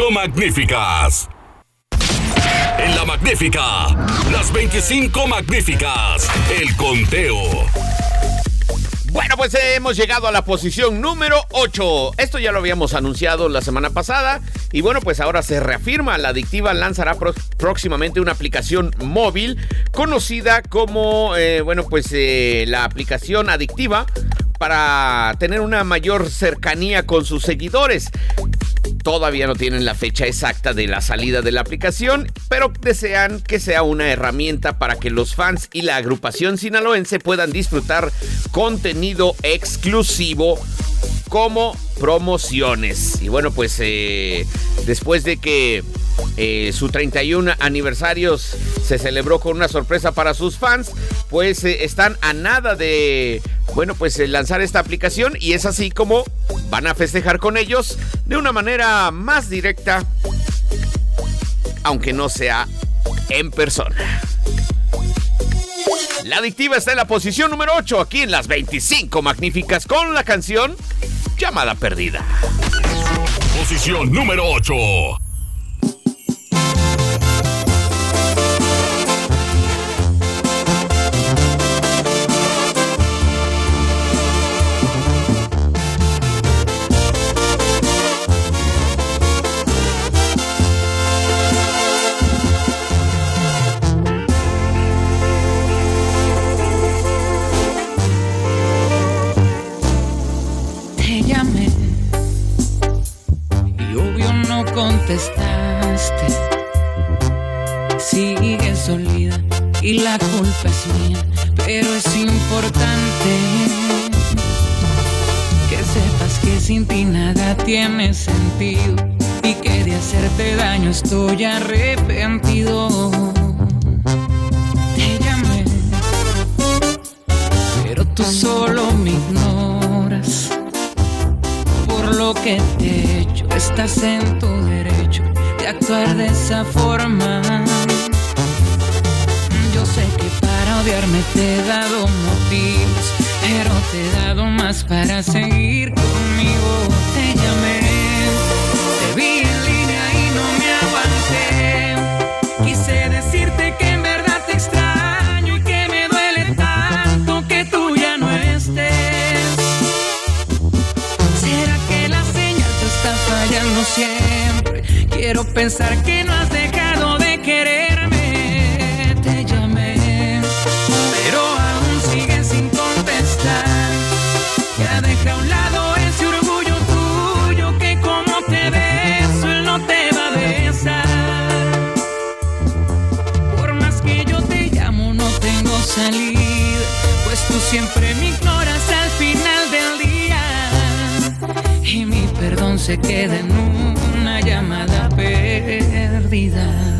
25 magníficas. En la magnífica, las 25 magníficas, el conteo. Bueno, pues hemos llegado a la posición número 8. Esto ya lo habíamos anunciado la semana pasada. Y bueno, pues ahora se reafirma. La adictiva lanzará próximamente una aplicación móvil conocida como, eh, bueno, pues eh, la aplicación adictiva para tener una mayor cercanía con sus seguidores. Todavía no tienen la fecha exacta de la salida de la aplicación, pero desean que sea una herramienta para que los fans y la agrupación sinaloense puedan disfrutar contenido exclusivo como promociones. Y bueno, pues eh, después de que eh, su 31 aniversario se celebró con una sorpresa para sus fans, pues eh, están a nada de, bueno, pues lanzar esta aplicación y es así como van a festejar con ellos de una manera más directa, aunque no sea en persona. La adictiva está en la posición número 8 aquí en las 25 magníficas con la canción llamada perdida. Posición número 8. Contestaste. Solida y la culpa es mía, pero es importante que sepas que sin ti nada tiene sentido y que de hacerte daño estoy arrepentido. Te llamé, pero tú solo me ignoras por lo que te he hecho. Estás en tu derecho de actuar de esa forma. Yo sé que para odiarme te he dado motivos, pero te he dado más para seguir conmigo. Te llamé, siempre? Quiero pensar que no has dejado de quererme. Se queda en una llamada perdida.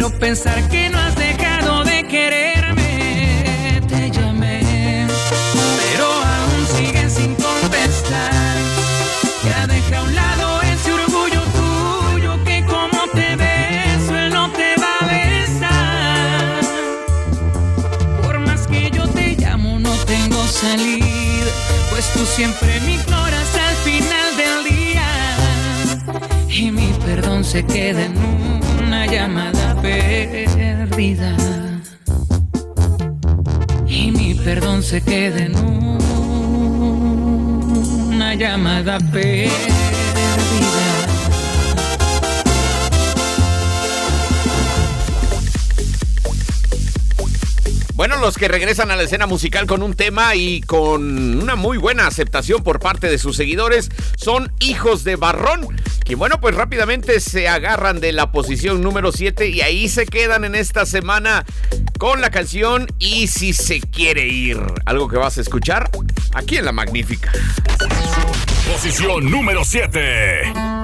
Quiero pensar que no has dejado de quererme. Te llamé, pero aún sigues sin contestar. Ya deja a un lado ese orgullo tuyo que como te beso él no te va a besar. Por más que yo te llamo no tengo salida, pues tú siempre me ignoras al final del día. Y mi perdón se queda en una llamada perdida. Y mi perdón se queda en una llamada perdida. Bueno, los que regresan a la escena musical con un tema y con una muy buena aceptación por parte de sus seguidores son Hijos de Barrón, que bueno, pues rápidamente se agarran de la posición número 7 y ahí se quedan en esta semana con la canción Y si se quiere ir, algo que vas a escuchar aquí en La Magnífica. Posición número 7.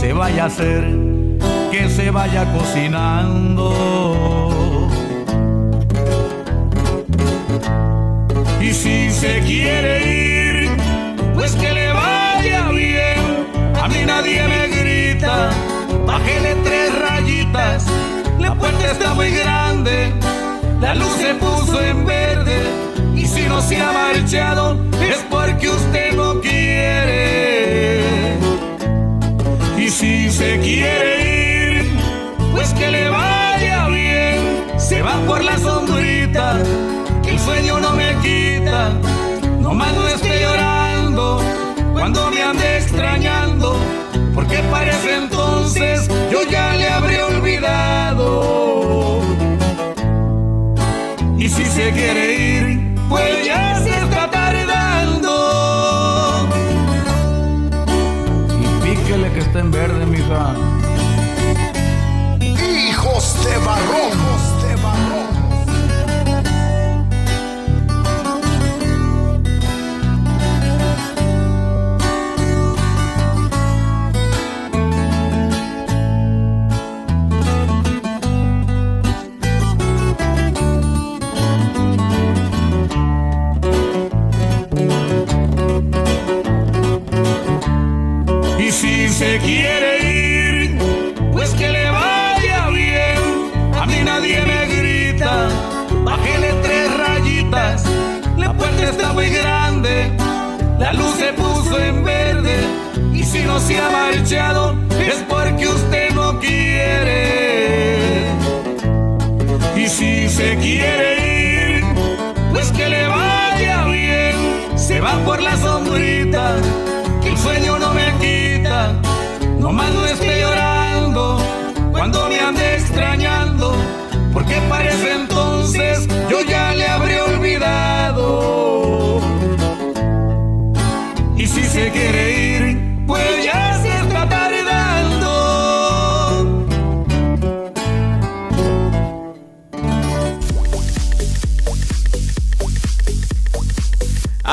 Se vaya a hacer, que se vaya cocinando. Y si se quiere ir, pues que le vaya bien. A mí nadie me grita, bájele tres rayitas. La puerta está muy grande, la luz se puso en verde. Y si no se ha marchado, es porque usted no quiere. Se quiere ir, pues que le vaya bien. Se va por la sombrita, que el sueño no me quita. No más no esté llorando cuando me ande extrañando, porque parece entonces yo ya le habré olvidado. Y si se quiere ir, pues ya se está tardando. Y que está en verde. Hijos de barrón. Se ha marchado, es porque usted no quiere. Y si se quiere ir, pues que le vaya bien. Se va por la sombrita, que el sueño no me quita. No más no esté llorando cuando me ande extrañando, porque parece entonces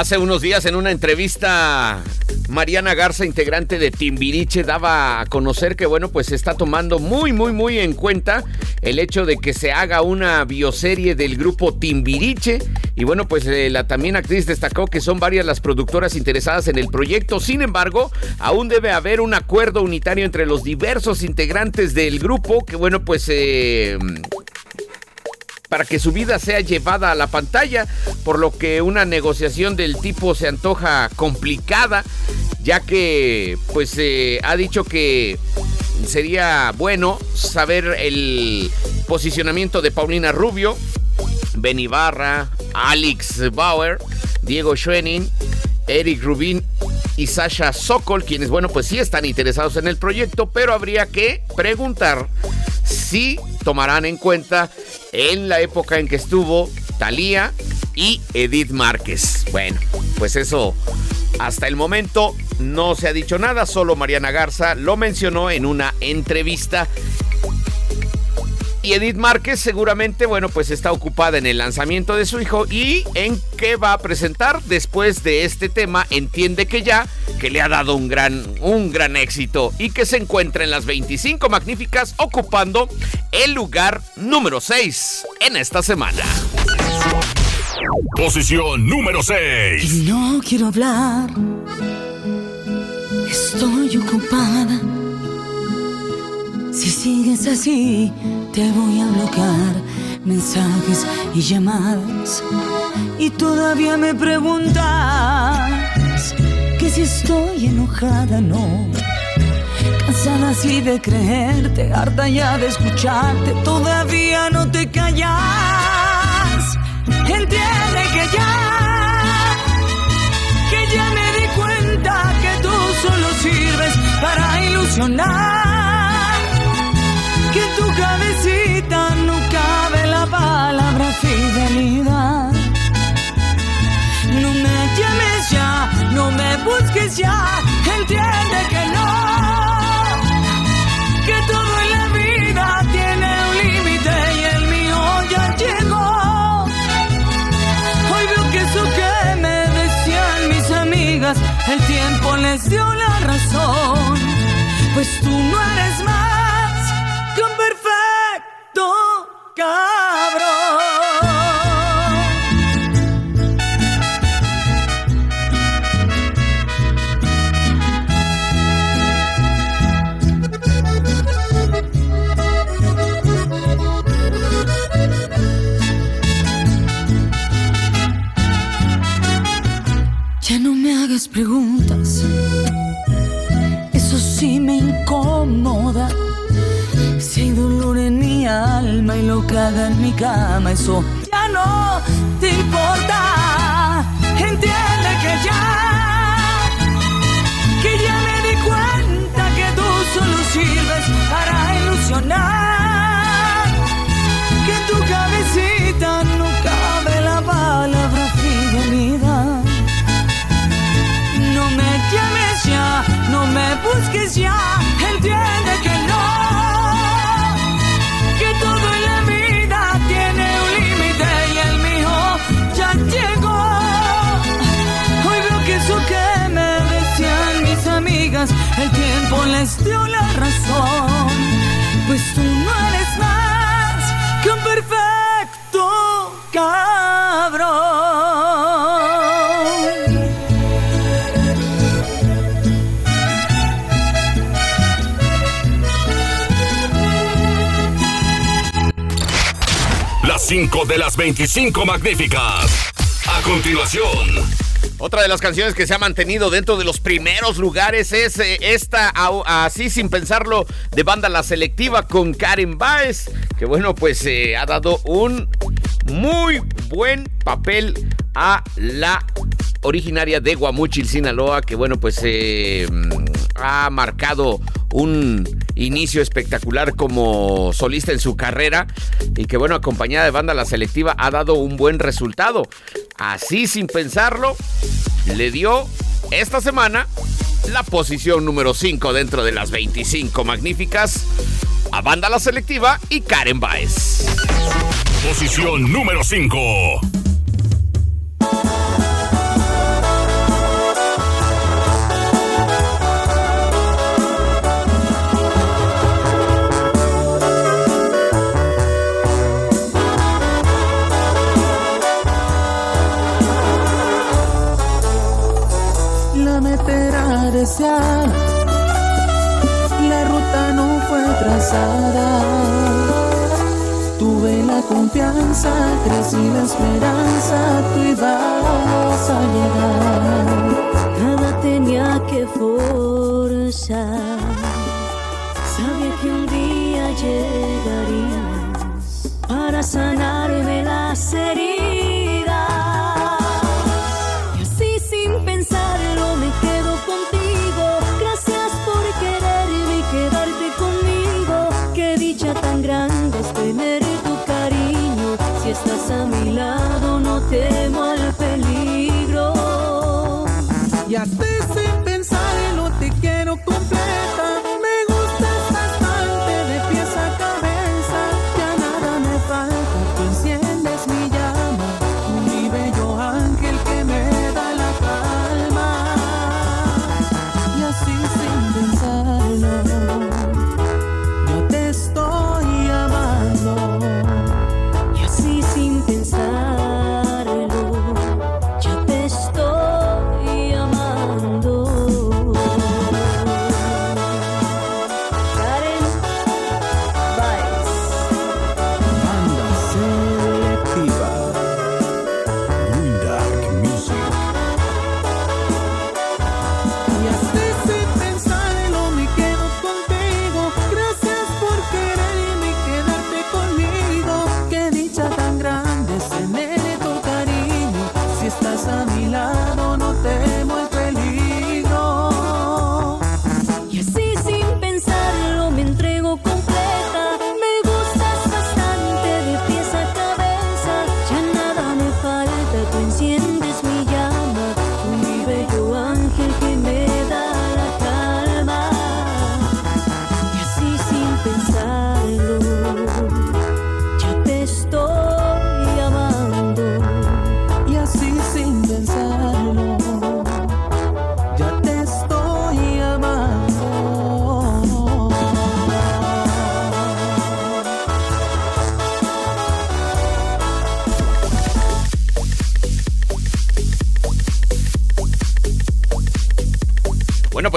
Hace unos días en una entrevista, Mariana Garza, integrante de Timbiriche, daba a conocer que, bueno, pues se está tomando muy, muy, muy en cuenta el hecho de que se haga una bioserie del grupo Timbiriche. Y bueno, pues eh, la también actriz destacó que son varias las productoras interesadas en el proyecto. Sin embargo, aún debe haber un acuerdo unitario entre los diversos integrantes del grupo que, bueno, pues... Eh, para que su vida sea llevada a la pantalla, por lo que una negociación del tipo se antoja complicada, ya que pues eh, ha dicho que sería bueno saber el posicionamiento de Paulina Rubio, Ben Barra, Alex Bauer, Diego Schwenning, Eric Rubin y Sasha Sokol, quienes, bueno, pues sí están interesados en el proyecto, pero habría que preguntar si tomarán en cuenta en la época en que estuvo Thalía y Edith Márquez. Bueno, pues eso hasta el momento no se ha dicho nada, solo Mariana Garza lo mencionó en una entrevista y Edith Márquez seguramente, bueno, pues está ocupada en el lanzamiento de su hijo y en qué va a presentar después de este tema. Entiende que ya, que le ha dado un gran, un gran éxito y que se encuentra en las 25 magníficas ocupando el lugar número 6 en esta semana. Posición número 6. No quiero hablar. Estoy ocupada. Si sigues así, te voy a bloquear mensajes y llamadas. Y todavía me preguntas que si estoy enojada, no. Cansada así de creerte, harta ya de escucharte, todavía no te callas. Entiende que ya, que ya me di cuenta que tú solo sirves para ilusionar. Ya, entiende que no. Que todo en la vida tiene un límite y el mío ya llegó. Hoy veo que eso que me decían mis amigas, el tiempo les dio la razón. Pues tú no eres más que un perfecto cabrón. Hagas preguntas, eso sí me incomoda. Si hay dolor en mi alma y lo haga en mi cama, eso ya no te importa. Entiende que ya, que ya me di cuenta que tú solo sirves para ilusionar. Busques ya, 25 de las 25 magníficas. A continuación. Otra de las canciones que se ha mantenido dentro de los primeros lugares es eh, esta, así sin pensarlo, de banda La Selectiva con Karen Baez, que bueno, pues eh, ha dado un muy buen papel a la originaria de Guamuchil, Sinaloa, que bueno, pues eh, mm, ha marcado un inicio espectacular como solista en su carrera y que bueno, acompañada de banda La Selectiva ha dado un buen resultado. Así sin pensarlo, le dio esta semana la posición número 5 dentro de las 25 magníficas a banda La Selectiva y Karen Baez. Posición número 5. La ruta no fue trazada. Tuve la confianza, crecí la esperanza, tú ibas a llegar. Nada tenía que forzar. Sabía que un día llegarías para sanarme las heridas.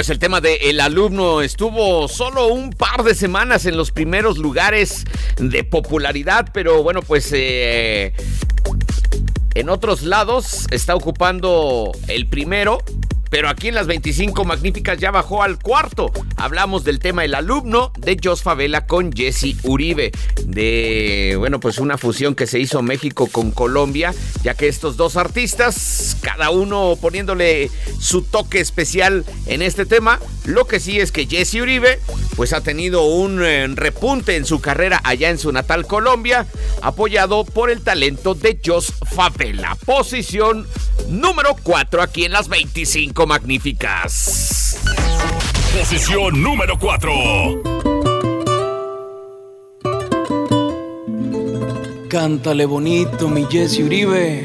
Pues el tema de El alumno estuvo solo un par de semanas en los primeros lugares de popularidad, pero bueno, pues eh, en otros lados está ocupando el primero. Pero aquí en las 25 magníficas ya bajó al cuarto. Hablamos del tema El alumno de Jos Favela con Jesse Uribe. De, bueno, pues una fusión que se hizo México con Colombia, ya que estos dos artistas, cada uno poniéndole su toque especial en este tema. Lo que sí es que Jesse Uribe, pues ha tenido un eh, repunte en su carrera allá en su natal Colombia, apoyado por el talento de Jos Favela. Posición número 4 aquí en las 25 magníficas. Posición número 4. Cántale bonito, mi Jesse Uribe.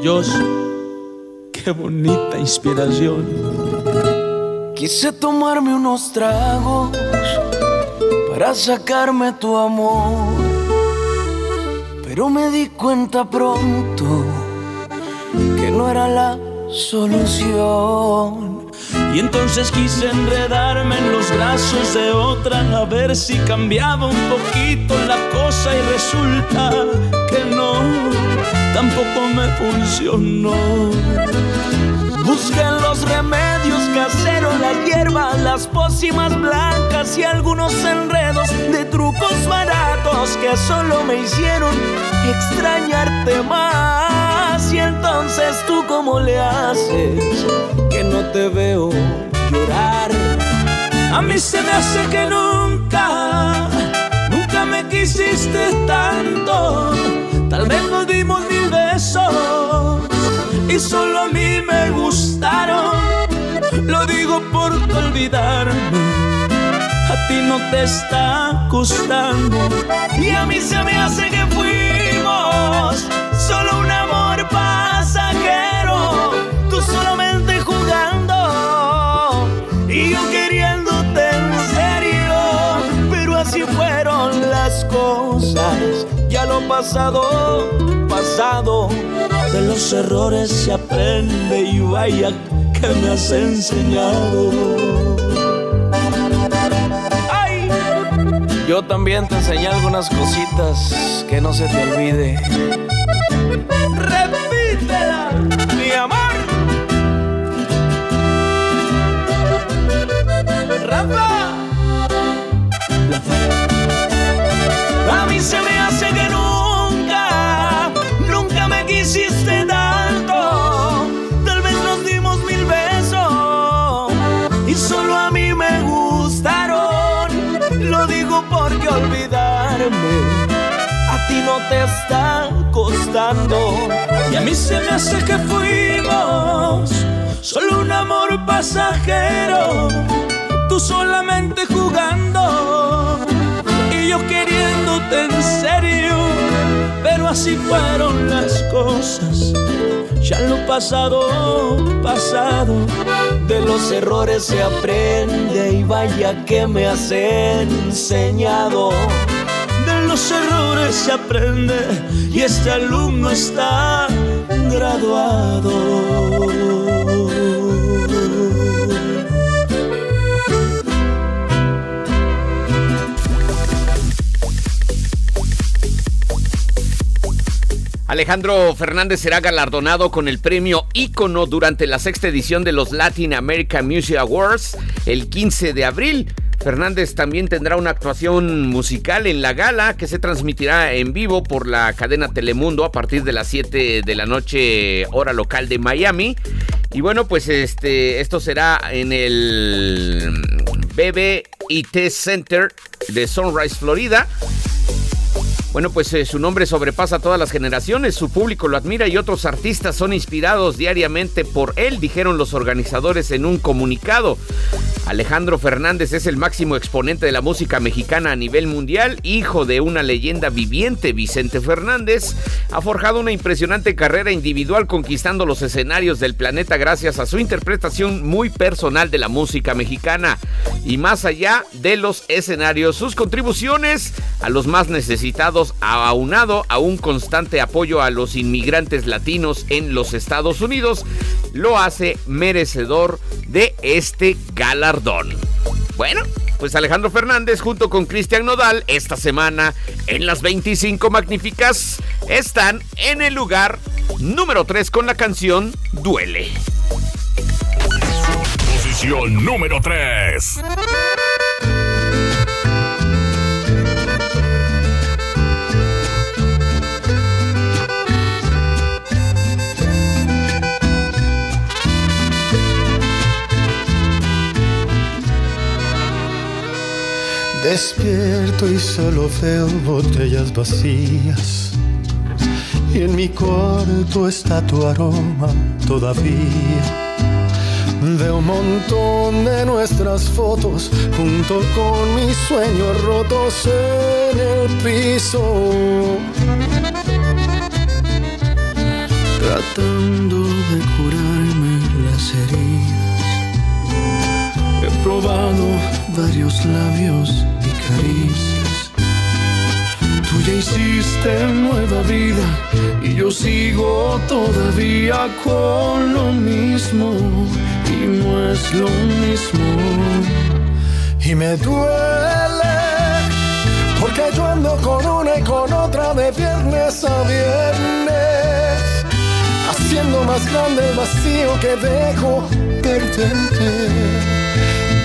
Dios, qué bonita inspiración. Quise tomarme unos tragos para sacarme tu amor, pero me di cuenta pronto que no era la solución. Y entonces quise enredarme en los brazos de otra a ver si cambiaba un poquito la cosa y resulta que no, tampoco me funcionó. Busqué los remedios caseros, las hierbas, las pócimas blancas y algunos enredos de trucos baratos que solo me hicieron extrañarte más. Y entonces tú cómo le haces que no te veo llorar. A mí se me hace que nunca, nunca me quisiste tanto. Tal vez nos dimos mil besos y solo a mí me gustaron. Lo digo por olvidarme. No te está costando Y a mí se me hace que fuimos solo un amor pasajero. Tú solamente jugando y yo queriéndote en serio. Pero así fueron las cosas. Ya lo pasado, pasado. De los errores se aprende y vaya que me has enseñado. Yo también te enseñé algunas cositas que no se te olvide. Repítela, mi amor. Rafa. A mí se te está costando. Y a mí se me hace que fuimos solo un amor pasajero. Tú solamente jugando y yo queriéndote en serio. Pero así fueron las cosas. Ya lo pasado, pasado. De los errores se aprende y vaya que me has enseñado. Los errores se aprende y este alumno está graduado. Alejandro Fernández será galardonado con el premio Ícono durante la sexta edición de los Latin American Music Awards el 15 de abril. Fernández también tendrá una actuación musical en la gala que se transmitirá en vivo por la cadena Telemundo a partir de las 7 de la noche hora local de Miami. Y bueno, pues este esto será en el BB&T Center de Sunrise, Florida. Bueno, pues eh, su nombre sobrepasa todas las generaciones, su público lo admira y otros artistas son inspirados diariamente por él, dijeron los organizadores en un comunicado. Alejandro Fernández es el máximo exponente de la música mexicana a nivel mundial, hijo de una leyenda viviente, Vicente Fernández. Ha forjado una impresionante carrera individual conquistando los escenarios del planeta gracias a su interpretación muy personal de la música mexicana. Y más allá de los escenarios, sus contribuciones a los más necesitados aunado a un constante apoyo a los inmigrantes latinos en los Estados Unidos, lo hace merecedor de este galardón. Bueno, pues Alejandro Fernández junto con Cristian Nodal esta semana en las 25 magníficas están en el lugar número 3 con la canción Duele. Posición número 3. Despierto y solo veo botellas vacías. Y en mi cuarto está tu aroma todavía. Veo un montón de nuestras fotos junto con mis sueños rotos en el piso. Tratando de curarme las heridas. He probado varios labios y caricias. Tú ya hiciste nueva vida y yo sigo todavía con lo mismo y no es lo mismo. Y me duele porque yo ando con una y con otra de viernes a viernes, haciendo más grande el vacío que dejo perderte.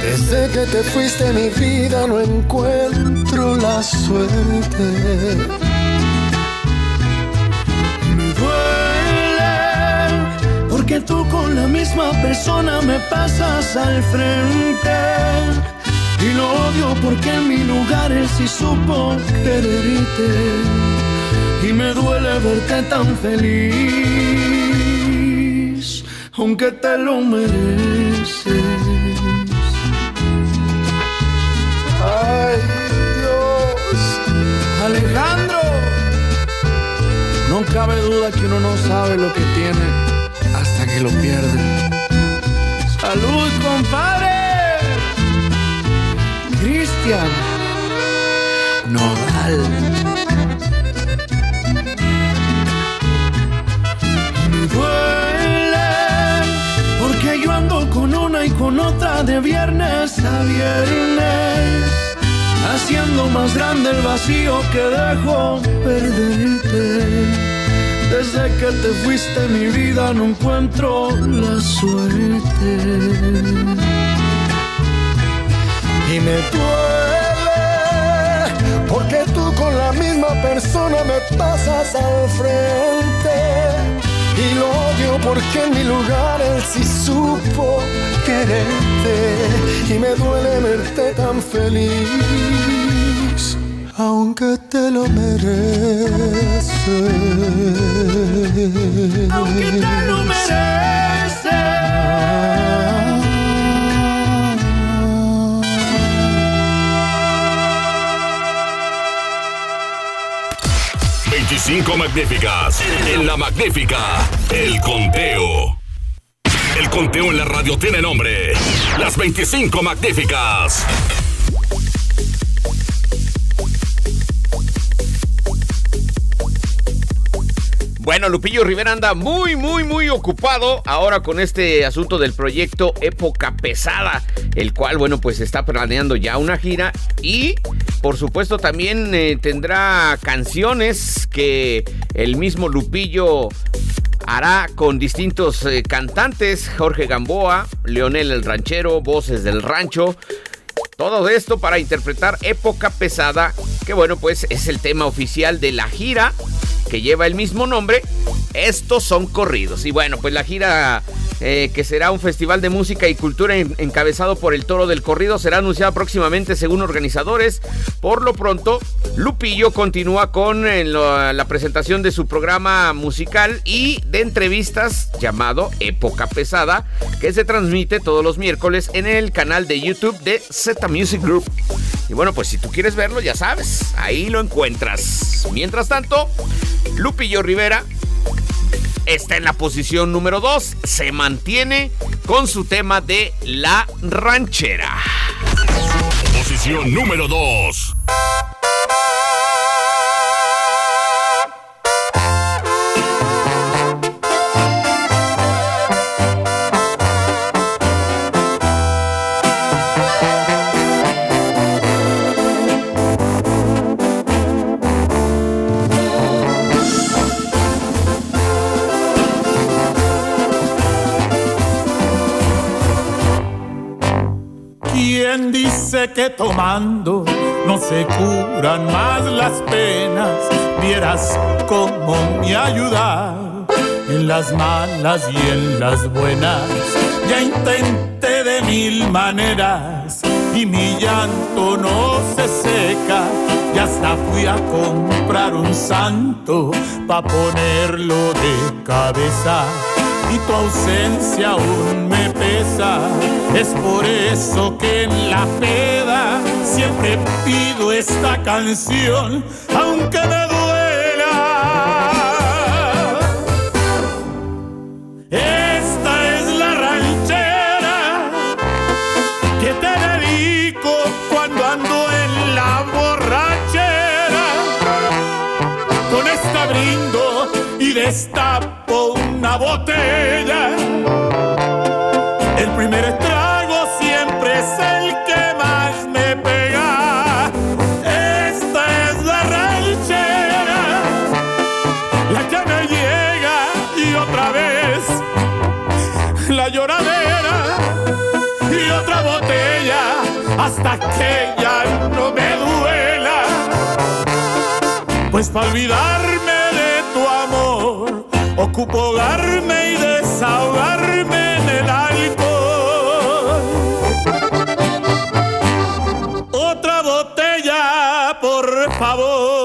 Desde que te fuiste mi vida no encuentro la suerte. Me duele porque tú con la misma persona me pasas al frente. Y lo odio porque en mi lugar él sí supo quererte. Y me duele verte tan feliz, aunque te lo mereces. Ay, Dios. Alejandro, no cabe duda que uno no sabe lo que tiene hasta que lo pierde. Salud, compadre. Cristian Nodal. Con otra de viernes a viernes, haciendo más grande el vacío que dejo perderte. Desde que te fuiste mi vida no encuentro la suerte. Y me duele porque tú con la misma persona me pasas al frente. Y lo odio porque en mi lugar él sí supo quererte. Y me duele verte tan feliz aunque te lo mereces. Aunque te lo mereces. 25 magníficas. En la magnífica, el conteo. El conteo en la radio tiene nombre. Las 25 magníficas. Bueno, Lupillo Rivera anda muy, muy, muy ocupado ahora con este asunto del proyecto Época Pesada, el cual, bueno, pues está planeando ya una gira y, por supuesto, también eh, tendrá canciones que el mismo Lupillo hará con distintos eh, cantantes, Jorge Gamboa, Leonel el Ranchero, Voces del Rancho. Todo esto para interpretar Época Pesada, que bueno, pues es el tema oficial de la gira que lleva el mismo nombre. Estos son corridos. Y bueno, pues la gira eh, que será un festival de música y cultura encabezado por el Toro del Corrido será anunciada próximamente según organizadores. Por lo pronto, Lupillo continúa con eh, la presentación de su programa musical y de entrevistas llamado Época Pesada, que se transmite todos los miércoles en el canal de YouTube de Z Music Group. Y bueno, pues si tú quieres verlo, ya sabes, ahí lo encuentras. Mientras tanto, Lupillo Rivera está en la posición número 2. Se mantiene con su tema de La Ranchera. Posición número 2. ¿Quién dice que tomando no se curan más las penas? Vieras cómo me ayudar en las malas y en las buenas. Ya intenté de mil maneras y mi llanto no se seca. Y hasta fui a comprar un santo pa' ponerlo de cabeza y tu ausencia aún me Es por eso que en la peda siempre pido esta canción, aunque me duela. Esta es la ranchera que te dedico cuando ando en la borrachera. Con esta brindo y destapo una botella. Hasta que ya no me duela. Pues para olvidarme de tu amor ocupo darme y desahogarme en el alcohol. Otra botella, por favor.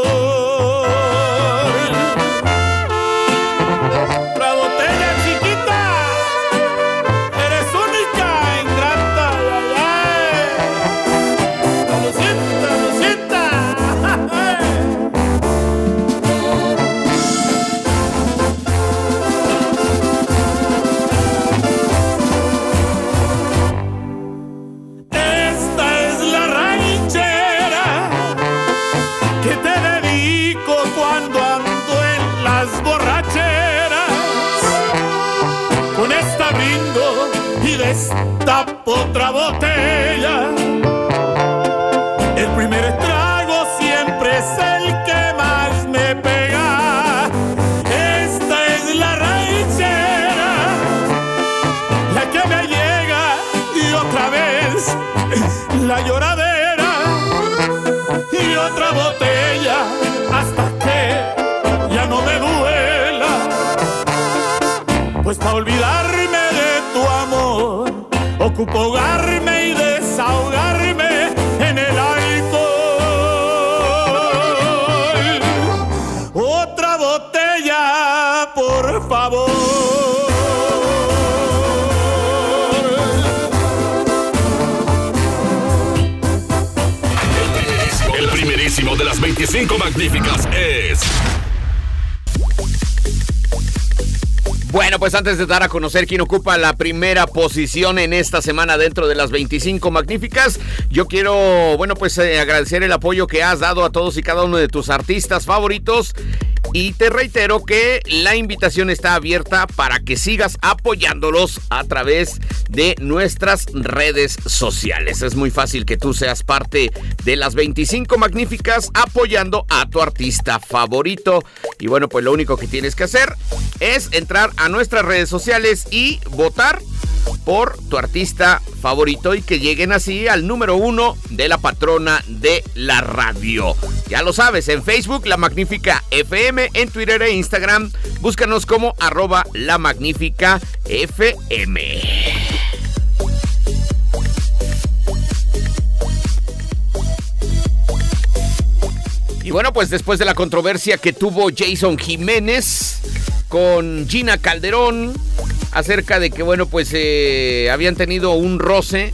Ocupo y desahogarme en el alcohol. Otra botella, por favor. El primerísimo de las 25 magníficas es. Bueno, pues antes de dar a conocer quién ocupa la primera posición en esta semana dentro de las 25 magníficas, yo quiero, bueno, pues eh, agradecer el apoyo que has dado a todos y cada uno de tus artistas favoritos. Y te reitero que la invitación está abierta para que sigas apoyándolos a través de nuestras redes sociales. Es muy fácil que tú seas parte de las 25 magníficas apoyando a tu artista favorito. Y bueno, pues lo único que tienes que hacer es entrar a nuestras redes sociales y votar por tu artista favorito y que lleguen así al número uno de la patrona de la radio. Ya lo sabes, en Facebook La Magnífica FM, en Twitter e Instagram, búscanos como arroba La Magnífica FM. Y bueno, pues después de la controversia que tuvo Jason Jiménez con Gina Calderón acerca de que, bueno, pues eh, habían tenido un roce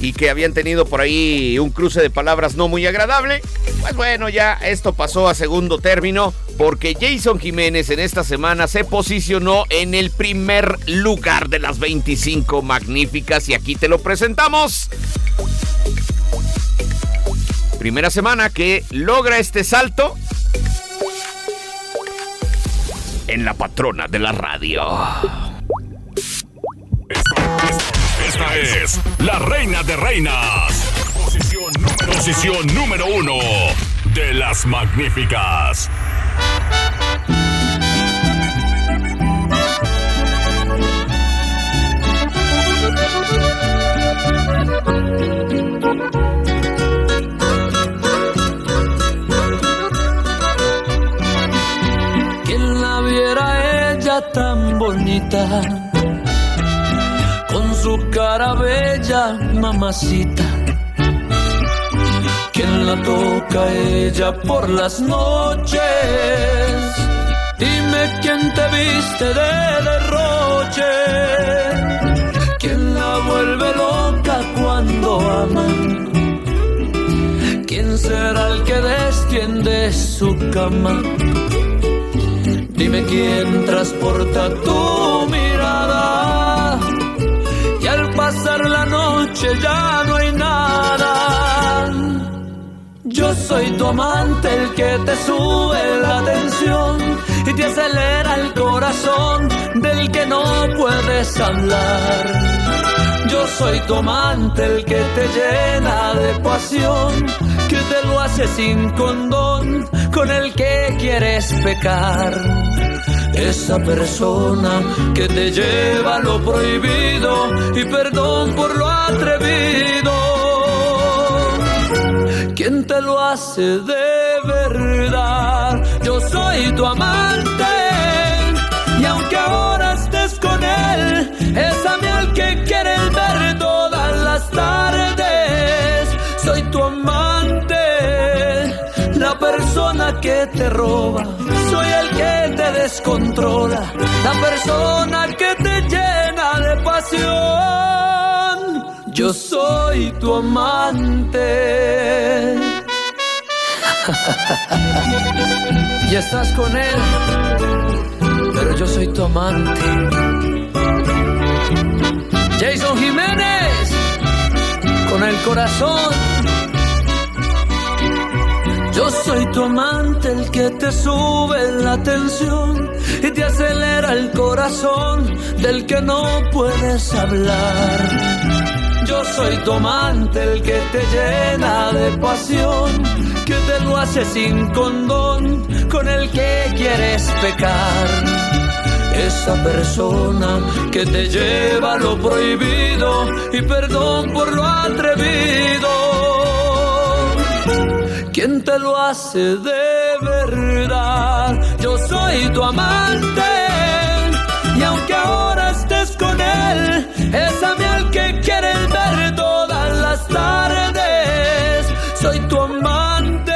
y que habían tenido por ahí un cruce de palabras no muy agradable. Pues bueno, ya esto pasó a segundo término porque Jason Jiménez en esta semana se posicionó en el primer lugar de las 25 magníficas y aquí te lo presentamos. Primera semana que logra este salto en la patrona de la radio. Esta es la reina de reinas. Posición número, uno de las magníficas. Quien la viera ella tan bonita, su cara bella, mamacita. Quien la toca ella por las noches, dime quién te viste de derroche. Quien la vuelve loca cuando ama. ¿Quién será el que destiende su cama? Dime quién transporta tu mirada. Ya no hay nada. Yo soy tu amante, el que te sube la tensión y te acelera el corazón del que no puedes hablar. Yo soy tu amante, el que te llena de pasión, que te lo hace sin condón, con el que quieres pecar. Esa persona que te lleva lo prohibido y perdón por lo atrevido. ¿Quién te lo hace de verdad? Yo soy tu amante y aunque ahora estés con él, es a mí el que quieres ver todas las tardes. Soy tu amante, que te roba. Soy el que te descontrola, la persona que te llena de pasión. Yo soy tu amante. y estás con él, pero yo soy tu amante. Jason Jiménez, con el corazón. Yo soy tu amante, el que te sube la tensión y te acelera el corazón del que no puedes hablar. Yo soy tu amante, el que te llena de pasión, que te lo hace sin condón, con el que quieres pecar. Esa persona que te lleva lo prohibido y perdón por lo atrevido ¿Quién te lo hace de verdad? Yo soy tu amante y aunque ahora estés con él, es a mí el que quieres ver todas las tardes. Soy tu amante,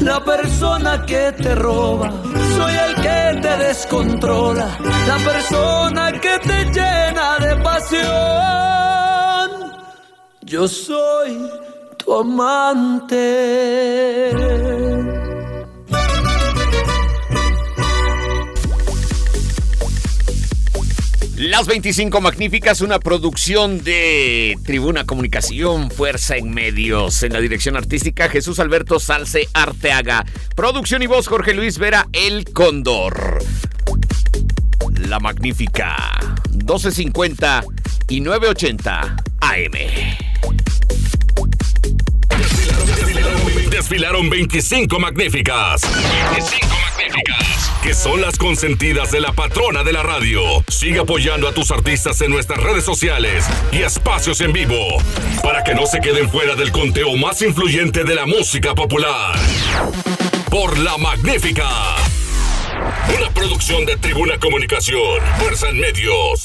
la persona que te roba. Soy el que te descontrola, la persona que te llena de pasión. Yo soy amante. Las 25 Magníficas, una producción de Tribuna Comunicación, Fuerza en Medios. En la dirección artística, Jesús Alberto Salce Arteaga. Producción y voz, Jorge Luis Vera, El Cóndor. La Magnífica, 1250 y 980 AM. Desfilaron 25 magníficas. 25 magníficas. Que son las consentidas de la patrona de la radio. Sigue apoyando a tus artistas en nuestras redes sociales y espacios en vivo. Para que no se queden fuera del conteo más influyente de la música popular. Por la magnífica. Una producción de Tribuna Comunicación. Fuerza en Medios.